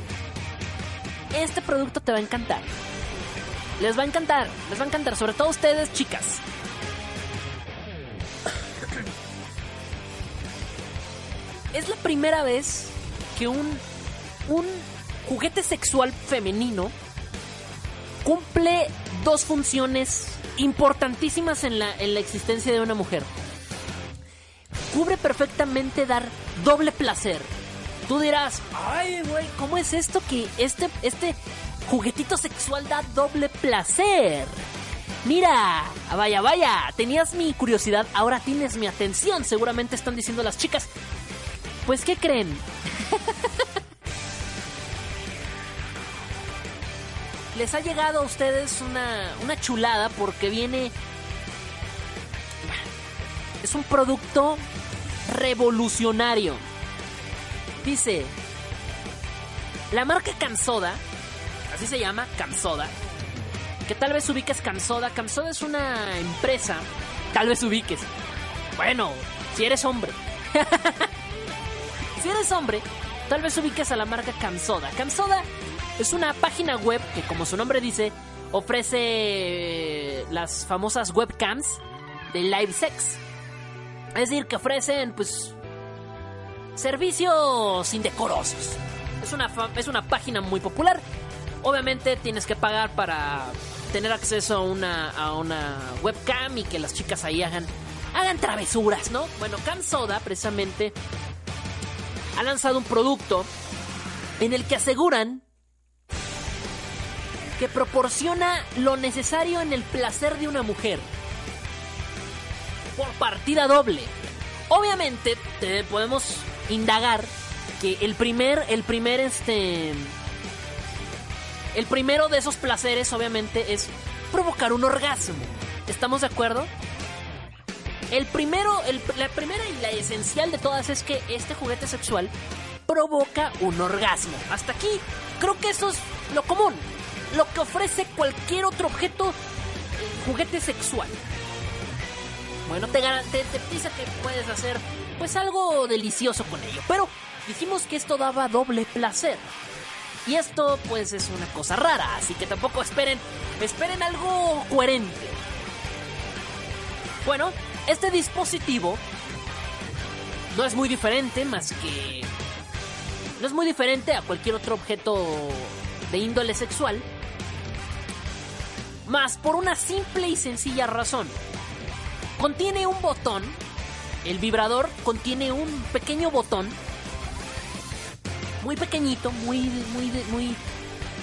Este producto te va a encantar. Les va a encantar, les va a encantar, sobre todo ustedes, chicas. Es la primera vez que un, un juguete sexual femenino cumple dos funciones importantísimas en la, en la existencia de una mujer. Cubre perfectamente dar doble placer. Tú dirás, ay, güey, ¿cómo es esto que este, este juguetito sexual da doble placer? Mira, vaya, vaya, tenías mi curiosidad, ahora tienes mi atención, seguramente están diciendo las chicas. Pues, ¿qué creen? Les ha llegado a ustedes una, una chulada porque viene... Es un producto revolucionario. Dice, la marca Cansoda, así se llama, Cansoda, que tal vez ubiques Cansoda. Cansoda es una empresa, tal vez ubiques. Bueno, si eres hombre. si eres hombre, tal vez ubiques a la marca Cansoda. Cansoda es una página web que, como su nombre dice, ofrece las famosas webcams de live sex. Es decir, que ofrecen, pues, servicios indecorosos. Es una, es una página muy popular. Obviamente tienes que pagar para tener acceso a una, a una webcam y que las chicas ahí hagan, hagan travesuras, ¿no? Bueno, Cam Soda precisamente ha lanzado un producto en el que aseguran que proporciona lo necesario en el placer de una mujer. Por partida doble. Obviamente te podemos indagar que el primer, el primer este... El primero de esos placeres obviamente es provocar un orgasmo. ¿Estamos de acuerdo? El primero, el, la primera y la esencial de todas es que este juguete sexual provoca un orgasmo. Hasta aquí creo que eso es lo común lo que ofrece cualquier otro objeto juguete sexual. Bueno, te, te, te pisa que puedes hacer pues algo delicioso con ello. Pero dijimos que esto daba doble placer. Y esto pues es una cosa rara, así que tampoco esperen, esperen algo coherente. Bueno, este dispositivo no es muy diferente más que... No es muy diferente a cualquier otro objeto de índole sexual más por una simple y sencilla razón. Contiene un botón, el vibrador contiene un pequeño botón, muy pequeñito, muy, muy, muy,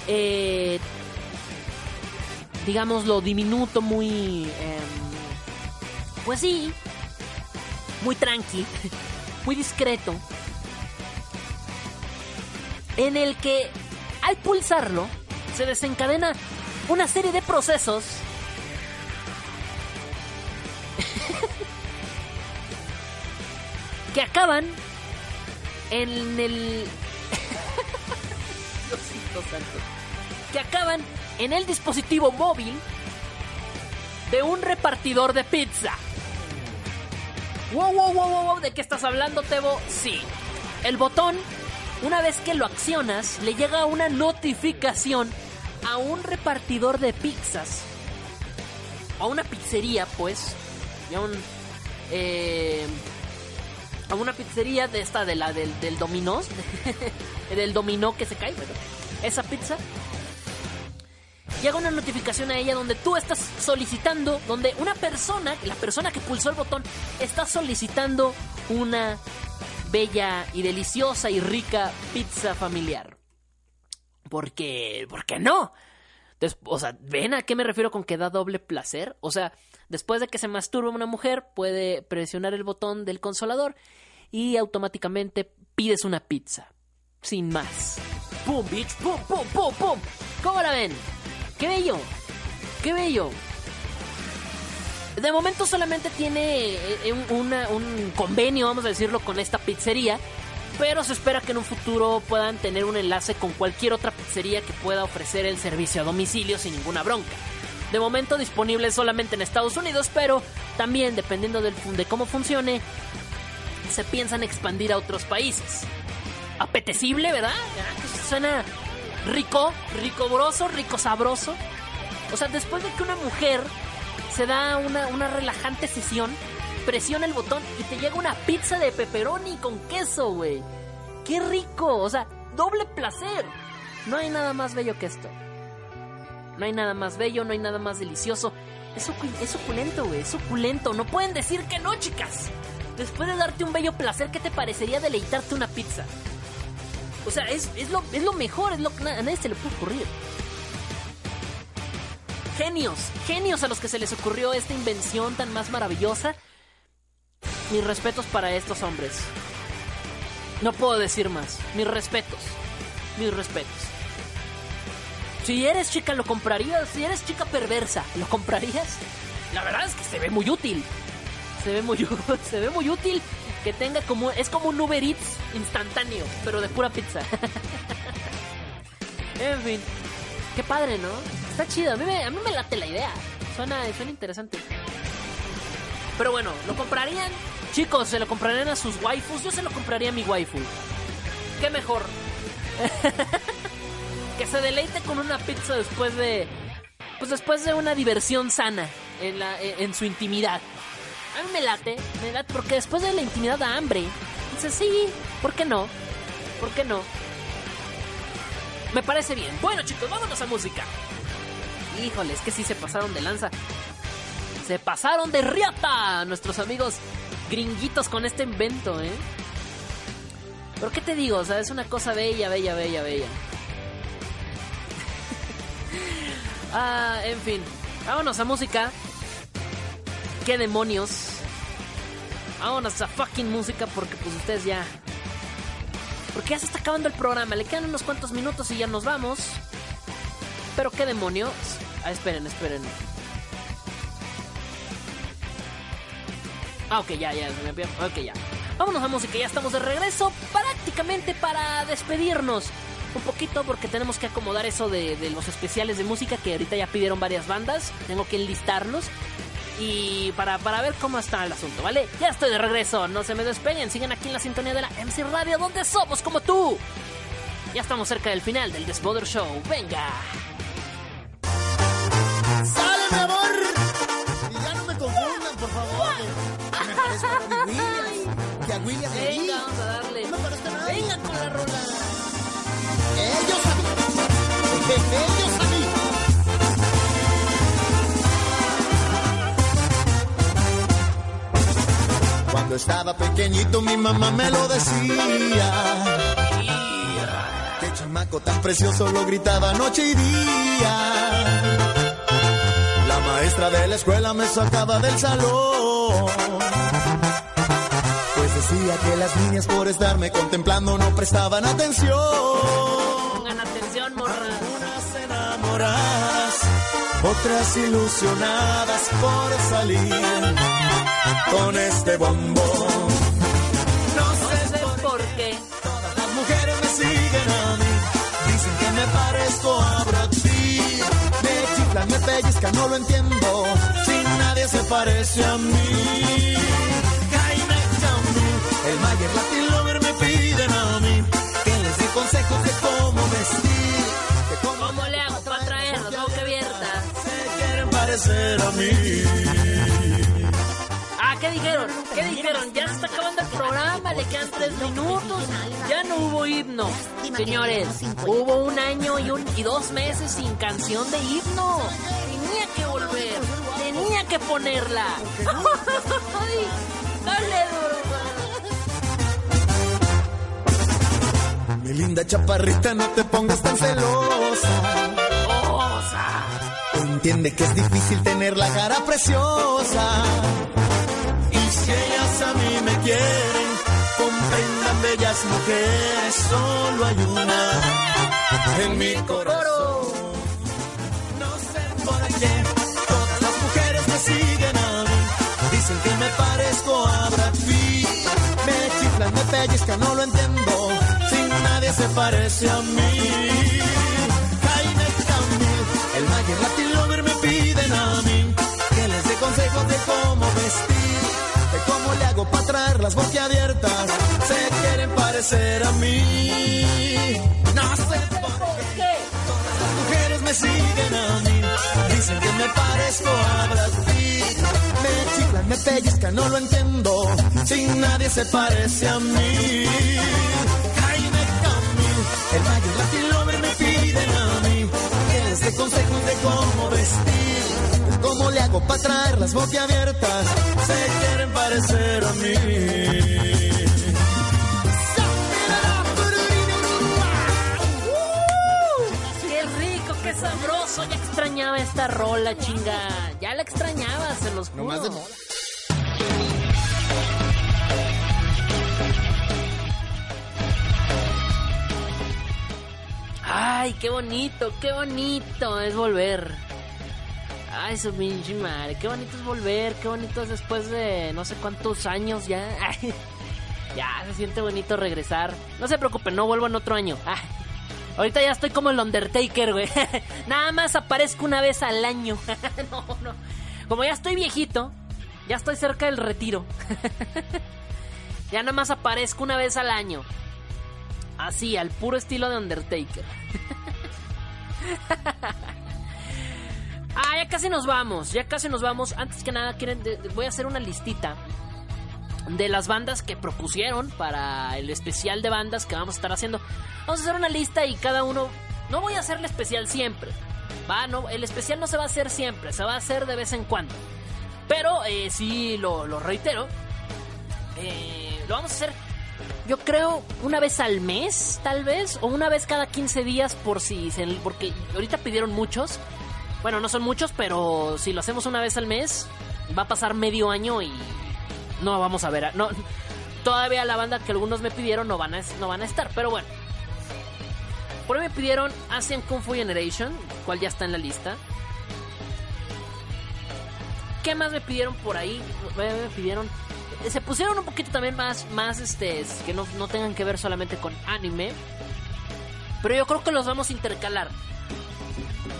eh, digámoslo, diminuto, muy, eh, pues sí, muy tranqui, muy discreto, en el que al pulsarlo se desencadena una serie de procesos que acaban en el que acaban en el dispositivo móvil de un repartidor de pizza. Wow, wow, wow, wow, ¿de qué estás hablando, Tebo? Sí. El botón, una vez que lo accionas, le llega una notificación a un repartidor de pizzas, a una pizzería, pues, a un. Eh, a una pizzería de esta, de la del, del dominó, del dominó que se cae, bueno, esa pizza. Llega una notificación a ella donde tú estás solicitando, donde una persona, la persona que pulsó el botón, está solicitando una bella y deliciosa y rica pizza familiar. Porque, ¿por qué no? o sea, ¿ven a qué me refiero con que da doble placer? O sea, después de que se masturba una mujer, puede presionar el botón del consolador y automáticamente pides una pizza. Sin más. ¡Pum, bitch! ¡Pum, pum, pum, pum! ¿Cómo la ven? ¡Qué bello! ¡Qué bello! De momento solamente tiene eh, un, un convenio, vamos a decirlo, con esta pizzería pero se espera que en un futuro puedan tener un enlace con cualquier otra pizzería que pueda ofrecer el servicio a domicilio sin ninguna bronca. De momento disponible solamente en Estados Unidos, pero también dependiendo del, de cómo funcione, se piensan expandir a otros países. Apetecible, ¿verdad? Suena rico, rico broso, rico sabroso. O sea, después de que una mujer se da una, una relajante sesión, presiona el botón y te llega una pizza de pepperoni con queso, güey. ¡Qué rico! O sea, doble placer. No hay nada más bello que esto. No hay nada más bello, no hay nada más delicioso. Es, es suculento, güey, es suculento. No pueden decir que no, chicas. Después de darte un bello placer, ¿qué te parecería deleitarte una pizza? O sea, es, lo, es lo mejor, es lo que a nadie se le puede ocurrir. Genios, genios a los que se les ocurrió esta invención tan más maravillosa. Mis respetos para estos hombres. No puedo decir más. Mis respetos. Mis respetos. Si eres chica, lo comprarías. Si eres chica perversa, ¿lo comprarías? La verdad es que se ve muy útil. Se ve muy, se ve muy útil que tenga como. Es como un Uber Eats instantáneo, pero de pura pizza. en fin. Qué padre, ¿no? Está chido. A mí me, a mí me late la idea. Suena, suena interesante. Pero bueno, ¿lo comprarían? Chicos, ¿se lo comprarían a sus waifus? Yo se lo compraría a mi waifu. ¿Qué mejor? que se deleite con una pizza después de. Pues después de una diversión sana en, la, en su intimidad. A mí me late, me late, porque después de la intimidad da hambre. Dice, sí, ¿por qué no? ¿Por qué no? Me parece bien. Bueno, chicos, vámonos a música. Híjole, es que sí se pasaron de lanza. Se pasaron de riata nuestros amigos gringuitos con este invento, ¿eh? Pero qué te digo, o sea, es una cosa bella, bella, bella, bella. ah, en fin. Vámonos a música. ¿Qué demonios? Vámonos a fucking música porque pues ustedes ya... Porque ya se está acabando el programa. Le quedan unos cuantos minutos y ya nos vamos. Pero qué demonios. Ah, esperen, esperen. Ok, ya, ya, Ok, ya. Vámonos a música, ya estamos de regreso prácticamente para despedirnos. Un poquito porque tenemos que acomodar eso de, los especiales de música que ahorita ya pidieron varias bandas. Tengo que enlistarlos. Y para, para ver cómo está el asunto, ¿vale? Ya estoy de regreso, no se me despeguen, sigan aquí en la sintonía de la MC Radio donde somos como tú. Ya estamos cerca del final del Desmoder Show, venga. Williams. Que a Williams Venga, vamos a darle. No me parezco a nadie. Venga con la rola. Ellos a mí. Ellos a mí. Cuando estaba pequeñito mi mamá me lo decía. Qué chamaco tan precioso lo gritaba noche y día. La maestra de la escuela me sacaba del salón decía que las niñas por estarme contemplando no prestaban atención. Pongan atención, morra. Unas enamoradas, otras ilusionadas por salir con este bombón. No sé, por qué. Todas las mujeres me siguen a mí. Dicen que me parezco a Brad Pitt. Me chiflan, me pellizcan, no lo entiendo. Si nadie se parece a mí. El Mayer Latin Lover me piden a mí que les dé consejos de cómo vestir. De cómo, ¿Cómo le hago para traer la boca abierta? Se quieren parecer a mí. Ah, ¿qué dijeron? ¿Qué dijeron? Ya se está acabando el programa, le quedan tres minutos. Ya no hubo himno. Señores, hubo un año y, un, y dos meses sin canción de himno. Tenía que volver, tenía que ponerla. Dale duro, Mi linda chaparrita, no te pongas tan celosa. Entiende que es difícil tener la cara preciosa. Y si ellas a mí me quieren, comprendan bellas mujeres, solo hay una en mi corazón. No sé por qué todas las mujeres me siguen a mí. Dicen que me parezco a Brad Pitt. Me chiflan, me pellizcan, no lo entiendo parece a mí. Jaime Camil, el Mayer Latin Lover me piden a mí que les dé consejos de cómo vestir, de cómo le hago para traer las boquiabiertas. Se quieren parecer a mí. No sé por qué. Todas las mujeres me siguen a mí. Dicen que me parezco a Brad Pitt. Me chiflan, me pellizcan, no lo entiendo. Si nadie se parece a mí. El mayor Latin Lover me piden a mí. Que les dé consejos de cómo vestir. ¿Cómo le hago para traer las boquiabiertas? Se quieren parecer a mí. ¡Qué rico, qué sabroso! Ya extrañaba esta rola, chinga. Ya la extrañaba, se los juro. más de moda. Ay, qué bonito, qué bonito es volver. Ay, su pinche qué bonito es volver, qué bonito es después de no sé cuántos años ya. Ya se siente bonito regresar. No se preocupen, no vuelvo en otro año. Ahorita ya estoy como el Undertaker, güey. Nada más aparezco una vez al año. no, no. Como ya estoy viejito, ya estoy cerca del retiro. ya nada más aparezco una vez al año. Así, al puro estilo de Undertaker. ah, ya casi nos vamos, ya casi nos vamos. Antes que nada, voy a hacer una listita de las bandas que propusieron para el especial de bandas que vamos a estar haciendo. Vamos a hacer una lista y cada uno... No voy a hacer el especial siempre. Va, no, el especial no se va a hacer siempre, se va a hacer de vez en cuando. Pero eh, sí, lo, lo reitero. eh, lo vamos a hacer yo creo una vez al mes, tal vez, o una vez cada 15 días por si se, porque ahorita pidieron muchos. Bueno, no son muchos, pero si lo hacemos una vez al mes, va a pasar medio año y no vamos a ver, no todavía la banda que algunos me pidieron no van a no van a estar, pero bueno. Por ahí me pidieron Asian Kung Fu Generation, cual ya está en la lista. ¿Qué más me pidieron por ahí? Me pidieron se pusieron un poquito también más, más este, que no, no tengan que ver solamente con anime. Pero yo creo que los vamos a intercalar.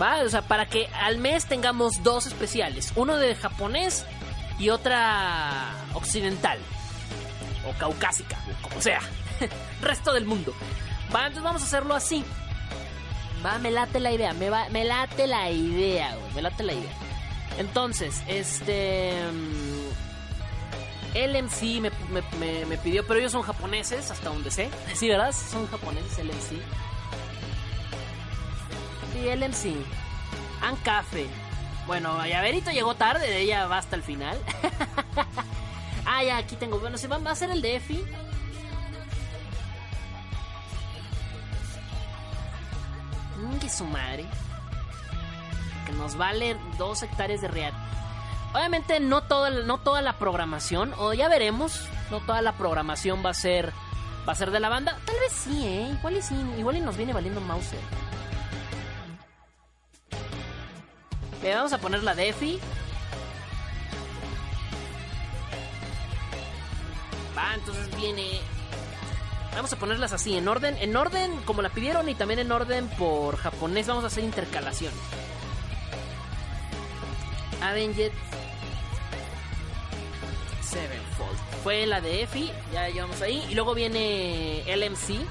¿Va? O sea, para que al mes tengamos dos especiales. Uno de japonés y otra occidental. O caucásica, o como sea. Resto del mundo. Va, entonces vamos a hacerlo así. Va, me late la idea. Me, va, me late la idea, güey. Me late la idea. Entonces, este... LMC me, me, me- me pidió, pero ellos son japoneses, hasta donde sé. Sí, ¿verdad? Son japoneses, LMC. Sí, LMC. Ancafe. Bueno, Llaverito llegó tarde, ella va hasta el final. ah, ya, aquí tengo. Bueno, se va, a ser el de Efi. Mm, que su madre. Que nos vale dos hectáreas de real. Obviamente no toda, no toda la programación, o ya veremos, no toda la programación va a ser va a ser de la banda. Tal vez sí, eh, igual y sí, igual y nos viene valiendo Mauser. Le vamos a poner la Defi. Va, entonces viene Vamos a ponerlas así, en orden, en orden como la pidieron y también en orden por japonés. Vamos a hacer intercalación. Avenged Fue la de Efi, ya llevamos ahí. Y luego viene LMC,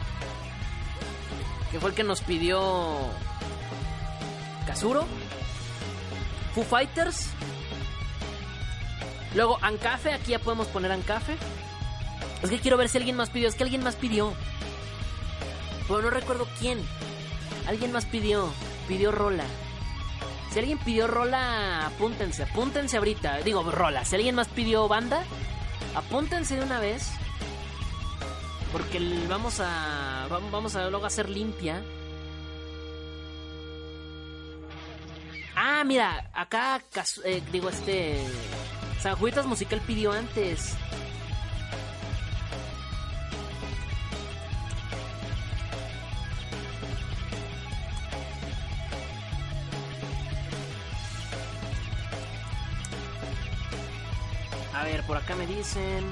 que fue el que nos pidió Kazuro. Foo Fighters. Luego Ancafe, aquí ya podemos poner Ancafe. Es que quiero ver si alguien más pidió. Es que alguien más pidió. Pero no recuerdo quién. Alguien más pidió. Pidió Rola. Si alguien pidió Rola, apúntense. Apúntense ahorita. Digo, Rola. Si alguien más pidió banda, apúntense de una vez. Porque vamos a. vam- Vamos a luego hacer limpia. Ah, mira, acá, eh, digo, este. Sanjuitas Musical pidió antes. A ver, por acá me dicen.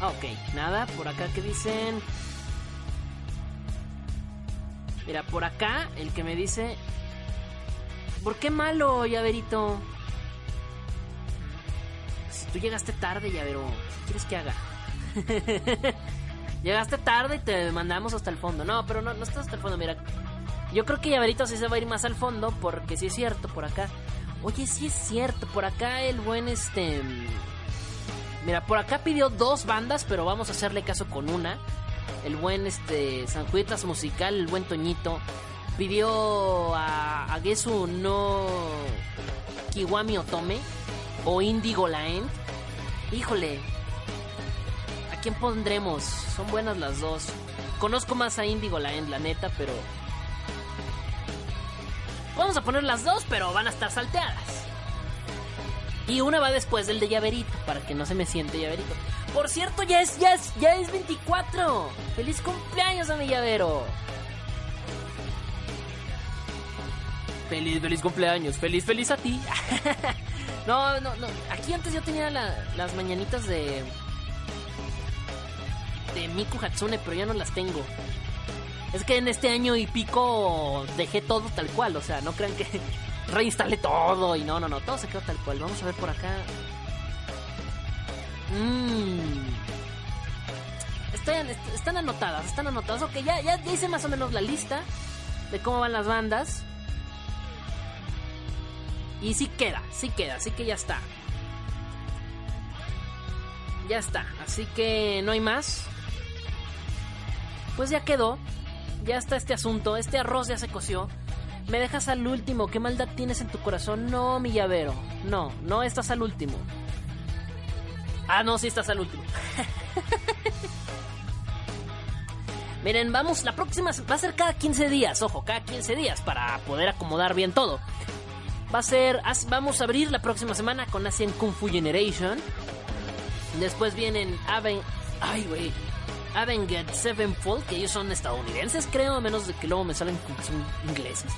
Ok, nada, por acá que dicen... Mira, por acá el que me dice... ¿Por qué malo, llaverito? Si tú llegaste tarde, llavero, ¿qué quieres que haga? llegaste tarde y te mandamos hasta el fondo. No, pero no, no estás hasta el fondo, mira. Yo creo que llaverito sí se va a ir más al fondo porque sí es cierto, por acá. Oye, sí es cierto, por acá el buen este... Mira, por acá pidió dos bandas, pero vamos a hacerle caso con una. El buen este Sanjuitas Musical, el buen Toñito, pidió a, a Gesu no Kiwami Otome o Indigo Laend. Híjole, ¿a quién pondremos? Son buenas las dos. Conozco más a Indigo Laend, la neta, pero Vamos a poner las dos, pero van a estar salteadas. Y una va después del de llaverito, para que no se me siente llaverito. Por cierto, ya es, ya es, ya es 24. ¡Feliz cumpleaños a mi llavero! Feliz, feliz cumpleaños. Feliz, feliz a ti. no, no, no. Aquí antes yo tenía las mañanitas de. de Miku Hatsune, pero ya no las tengo. Es que en este año y pico dejé todo tal cual, o sea, no crean que reinstalé todo y no, no, no, todo se quedó tal cual. Vamos a ver por acá. Mmm. Están, anotadas, están anotadas. Ok, ya, ya, ya hice más o menos la lista de cómo van las bandas. Y sí queda, sí queda, así que ya está. Ya está, así que no hay más. Pues ya quedó ya está este asunto, este arroz ya se coció. Me dejas al último, ¿qué maldad tienes en tu corazón? No, mi llavero. No, no estás al último. Ah, no, sí estás al último. Miren, vamos, la próxima va a ser cada 15 días, ojo, cada 15 días para poder acomodar bien todo. Va a ser, vamos a abrir la próxima semana con Asian Kung Fu Generation. Después vienen Aven... Ay, güey. Avenged Sevenfold, que ellos son estadounidenses, creo, a menos de que luego me salen que son ingleses.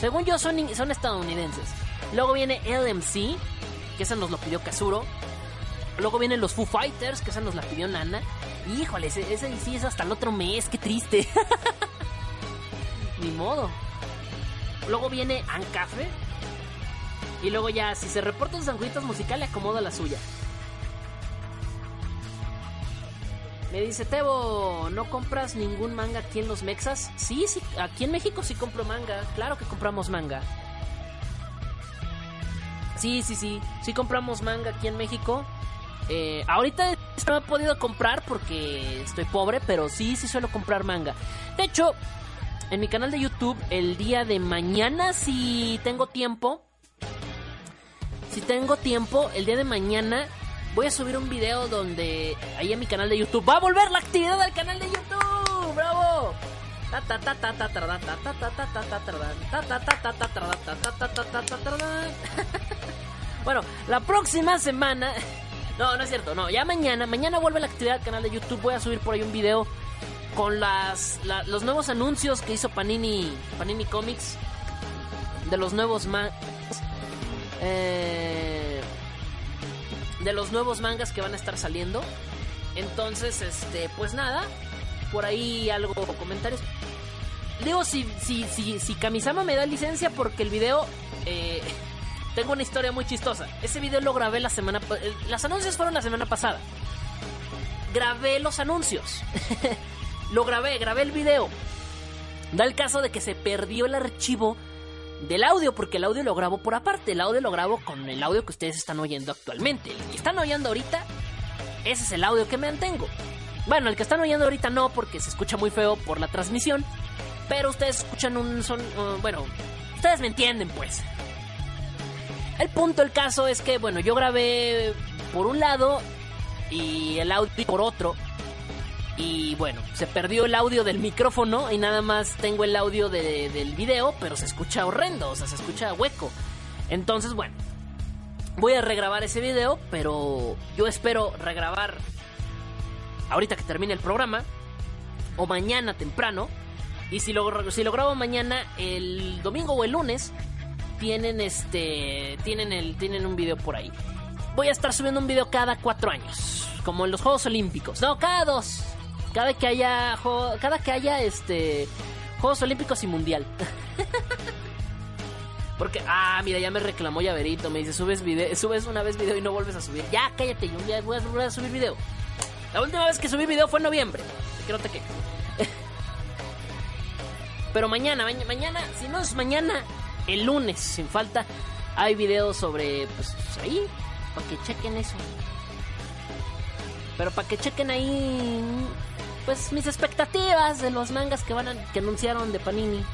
Según yo, son, son estadounidenses. Luego viene LMC, que esa nos lo pidió Kazuro. Luego vienen los Foo Fighters, que esa nos la pidió Nana. Híjole, ese, sí es hasta el otro mes, qué triste. Ni modo. Luego viene Ancafe. Y luego ya, si se reportan sanguitos musicales, acomoda la suya. Me dice, Tebo, ¿no compras ningún manga aquí en los Mexas? Sí, sí, aquí en México sí compro manga. Claro que compramos manga. Sí, sí, sí. Sí compramos manga aquí en México. Eh, ahorita no he podido comprar porque estoy pobre, pero sí, sí suelo comprar manga. De hecho, en mi canal de YouTube, el día de mañana, si tengo tiempo, si tengo tiempo, el día de mañana voy a subir un video donde ahí en mi canal de YouTube va a volver la actividad del canal de YouTube. ¡Bravo! Bueno, la próxima semana No, no es cierto, no, ya mañana, mañana vuelve la actividad del canal de YouTube, voy a subir por ahí un video con las los nuevos anuncios que hizo Panini Panini Comics de los nuevos mangas eh de los nuevos mangas que van a estar saliendo. Entonces, este, pues nada, por ahí algo, comentarios. Digo, si, si, si, si Kamisama me da licencia porque el video, eh, tengo una historia muy chistosa. Ese video lo grabé la semana, eh, las anuncios fueron la semana pasada. Grabé los anuncios. lo grabé, grabé el video. Da el caso de que se perdió el archivo del audio, porque el audio lo grabo por aparte. El audio lo grabo con el audio que ustedes están oyendo actualmente. El que están oyendo ahorita, ese es el audio que mantengo. Bueno, el que están oyendo ahorita no, porque se escucha muy feo por la transmisión. Pero ustedes escuchan un son. Uh, bueno, ustedes me entienden, pues. El punto, el caso es que, bueno, yo grabé por un lado y el audio por otro. Y bueno, se perdió el audio del micrófono y nada más tengo el audio del video, pero se escucha horrendo, o sea, se escucha hueco. Entonces, bueno, voy a regrabar ese video, pero yo espero regrabar ahorita que termine el programa o mañana temprano. Y si lo, si lo grabo mañana, el domingo o el lunes, tienen este. Tienen el. Tienen un video por ahí. voy a estar subiendo un video cada cuatro años. Como en los Juegos Olímpicos. No, cada dos. Cada que haya. Cada que haya este. Juegos Olímpicos y Mundial. Porque, ah, mira, ya me reclamó Llaverito. Me dice, subes video, subes una vez video y no vuelves a subir. Ya, cállate, yo un día voy a subir video. La última vez que subí video fue en noviembre. Que no te. Pero mañana, mañana, si no es mañana, el lunes, sin falta, hay videos sobre, pues, ahí, para que chequen eso. Pero para que chequen ahí, pues, mis expectativas de los mangas que van a, que anunciaron de Panini.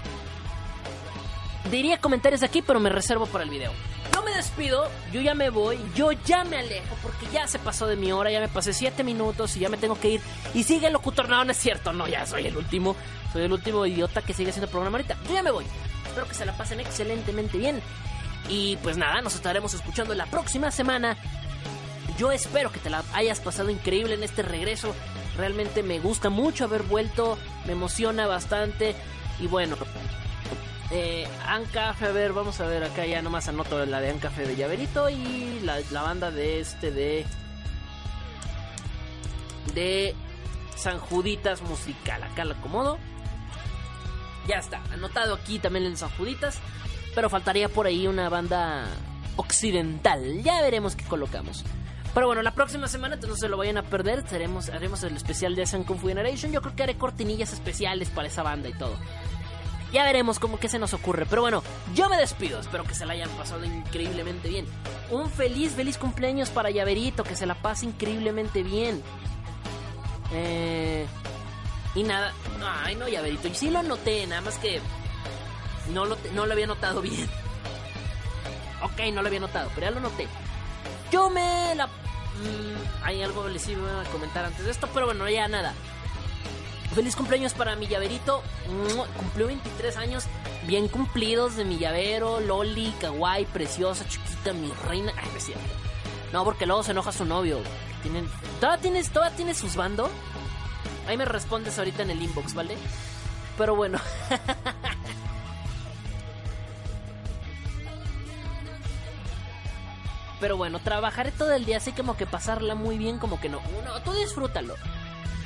Diría comentarios aquí, pero me reservo para el video. Yo me despido, yo ya me voy, yo ya me alejo porque ya se pasó de mi hora, ya me pasé 7 minutos y ya me tengo que ir. Y sigue el locutor, no, no es cierto, no, ya soy el último, soy el último idiota que sigue haciendo programa ahorita. Yo ya me voy, espero que se la pasen excelentemente bien. Y pues nada, nos estaremos escuchando la próxima semana. Yo espero que te la hayas pasado increíble en este regreso. Realmente me gusta mucho haber vuelto, me emociona bastante. Y bueno, eh, Ancafe, a ver, vamos a ver, acá ya nomás anoto la de Ancafe de Llaverito y la, banda de este de. de San Juditas Musical. Acá la acomodo. Ya está, anotado aquí también en San Juditas. Pero faltaría por ahí una banda occidental. Ya veremos qué colocamos. Pero bueno, la próxima semana entonces no se lo vayan a perder. Haremos, el especial de San Kung Fu Generation. Yo creo que haré cortinillas especiales para esa banda y todo. Ya veremos cómo que se nos ocurre. Pero bueno, yo me despido. Espero que se la hayan pasado increíblemente bien. Un feliz, feliz cumpleaños para Llaverito. Que se la pase increíblemente bien. Eh, y nada. Ay, no, Llaverito. Y sí lo noté, nada más que no lo, no lo había notado bien. Ok, no lo había notado, pero ya lo noté. Yo me la. Mm, hay algo que les iba a comentar antes de esto, pero bueno, ya nada. Feliz cumpleaños para mi llaverito. Cumplió 23 años bien cumplidos de mi llavero. Loli, kawaii, preciosa, chiquita, mi reina. Ay, me No, porque luego se enoja su novio. Tienen... ¿Todavía tienes, ¿Todavía tienes sus bando? Ahí me respondes ahorita en el inbox, ¿vale? Pero bueno. Pero bueno, trabajaré todo el día así como que pasarla muy bien, como que no. No, tú disfrútalo.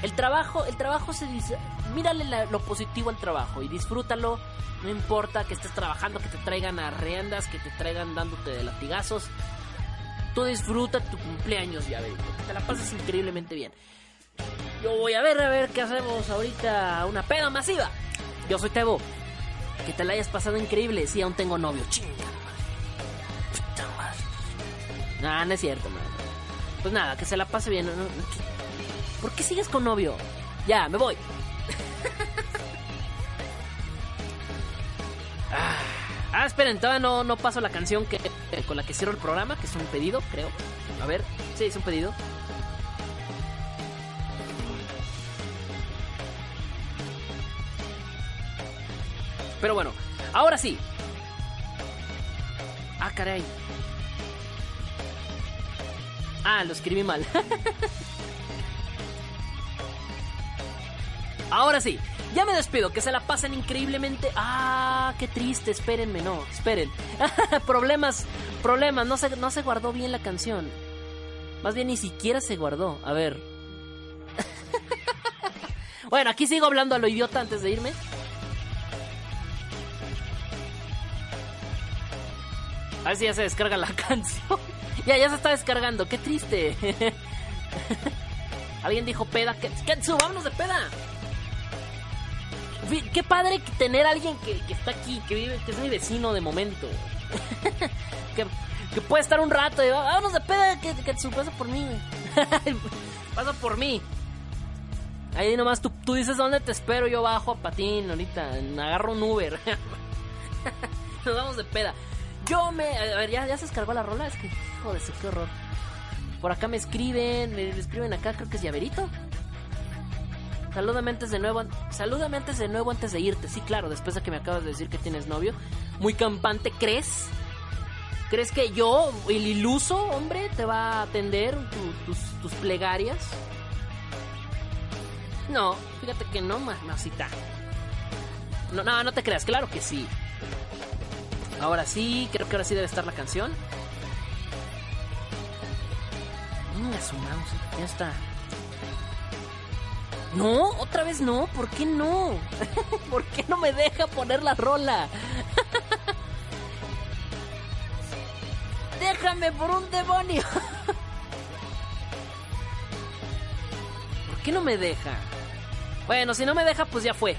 El trabajo, el trabajo se dice, mírale lo positivo al trabajo y disfrútalo. No importa que estés trabajando, que te traigan a riendas, que te traigan dándote de latigazos. Tú disfruta tu cumpleaños, ya ves, que te la pases increíblemente bien. Yo voy a ver, a ver qué hacemos ahorita, una peda masiva. Yo soy Tebo. Que te la hayas pasado increíble. Si aún tengo novio, chinga. No, no es cierto, man. Pues nada, que se la pase bien. ¿Por qué sigues con novio? Ya, me voy. Ah, ah, esperen, todavía no, no paso la canción que, con la que cierro el programa, que es un pedido, creo. A ver, sí, es un pedido. Pero bueno, ahora sí. Ah, caray. Ah, lo escribí mal. Ahora sí, ya me despido, que se la pasen increíblemente. Ah, qué triste, espérenme, no, esperen. problemas, problemas, no se, no se guardó bien la canción. Más bien ni siquiera se guardó. A ver. bueno, aquí sigo hablando a lo idiota antes de irme. A ver si ya se descarga la canción. Ya, ya se está descargando, qué triste. Alguien dijo peda. Ketsu, vámonos de peda qué padre tener a alguien que, está aquí, que vive, que es mi vecino de momento. que, puede estar un rato y vámonos de peda, que pasa por mí, pasa por mí. Ahí nomás tú, tú dices dónde te espero, yo bajo a patín ahorita, agarro un Uber. Nos vamos de peda. Yo me. A ver, ¿ya, ya se descargó la rola. Es que, joder, qué horror. Por acá me escriben, me escriben acá, creo que es Llaverito. Salúdame antes de nuevo. Salúdame antes de nuevo antes de irte. Sí, claro, después de que me acabas de decir que tienes novio. Muy campante, ¿crees? ¿Crees que yo, el iluso hombre, te va a atender tus, plegarias? No, fíjate que no, mamacita. No, no, no te creas, claro que sí. Ahora sí, creo que ahora sí debe estar la canción. Mouse, ya está. No, otra vez no, ¿por qué no? ¿Por qué no me deja poner la rola? Déjame por un demonio. ¿Por qué no me deja? Bueno, si no me deja, pues ya fue.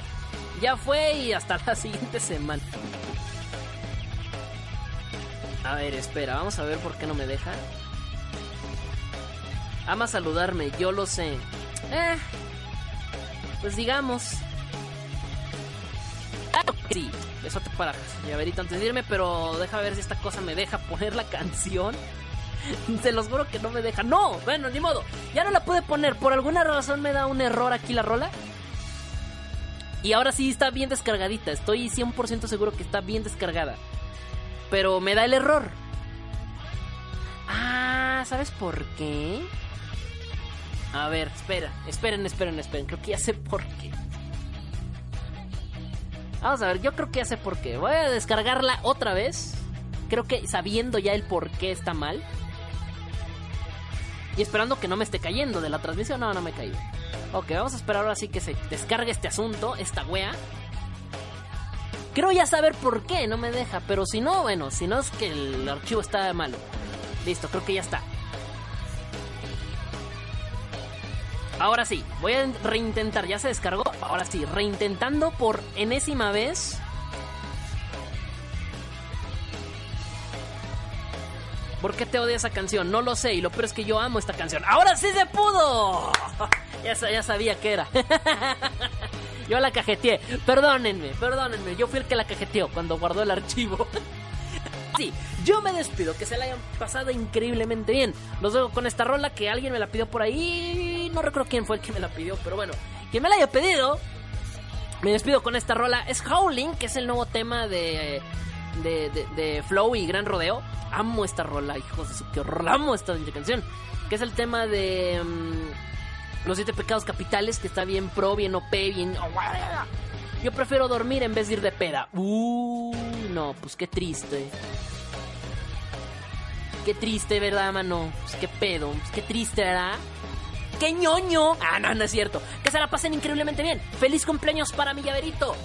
Ya fue y hasta la siguiente semana. A ver, espera, vamos a ver por qué no me deja. Ama saludarme, yo lo sé. Eh, pues digamos. Ah, sí, eso te para llaverito antes de irme, pero deja ver si esta cosa me deja poner la canción. Se los juro que no me deja. No, bueno, ni modo. Ya no la pude poner. Por alguna razón me da un error aquí la rola. Y ahora sí está bien descargadita. Estoy 100% seguro que está bien descargada. Pero me da el error. Ah, ¿sabes por qué? A ver, espera, esperen, esperen, esperen. Creo que ya sé por qué. Vamos a ver, yo creo que ya sé por qué. Voy a descargarla otra vez. Creo que sabiendo ya el por qué está mal. Y esperando que no me esté cayendo de la transmisión. No, no me caído. Ok, vamos a esperar ahora sí que se descargue este asunto, esta wea. Creo ya saber por qué no me deja, pero si no, bueno, si no es que el archivo está malo. Listo, creo que ya está. Ahora sí, voy a reintentar, ya se descargó. Ahora sí, reintentando por enésima vez. ¿Por qué te odia esa canción? No lo sé, y lo peor es que yo amo esta canción. ¡Ahora sí se pudo! Ya, ya sabía que era. Yo la cajeteé. Perdónenme, perdónenme. Yo fui el que la cajeteó cuando guardó el archivo. Sí, yo me despido, que se la hayan pasado increíblemente bien. Los dejo con esta rola que alguien me la pidió por ahí. No recuerdo quién fue el que me la pidió, pero bueno, quien me la haya pedido. Me despido con esta rola. Es Howling, que es el nuevo tema de, de, de, Flow y Gran Rodeo. Amo esta rola, hijos de su que. Amo esta canción. Que es el tema de. Los siete pecados capitales, que está bien pro, bien OP, bien. Yo prefiero dormir en vez de ir de peda. Uh, no, pues qué triste. Qué triste, ¿verdad, mano? Pues qué pedo, pues qué triste, ¿verdad? ¡Qué ñoño! Ah, no, no es cierto. Que se la pasen increíblemente bien. ¡Feliz cumpleaños para mi llaverito!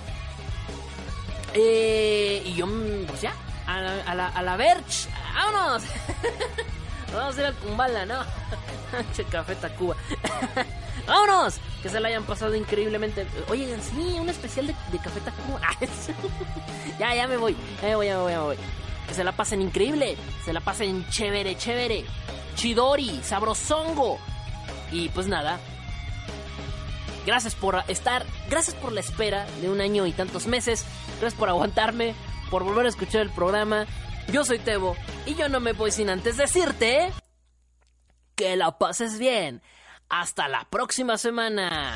Eh, y yo, pues ya, a la, a la, a la Verge. ¡Vámonos! Vamos a ir al Kumbala, ¿no? che, Café Tacuba. ¡Vámonos! Que se la hayan pasado increíblemente. Oye, sí, un especial de, Café Tacuba. ya, ya me voy. Ya me voy, ya me voy, ya me voy. Que se la pasen increíble. Se la pasen chévere, chévere. Chidori, sabrosongo. Y pues nada. Gracias por estar. Gracias por la espera de un año y tantos meses. Gracias por aguantarme. Por volver a escuchar el programa. Yo soy Tebo. Y yo no me voy sin antes decirte. Que la pases bien. Hasta la próxima semana.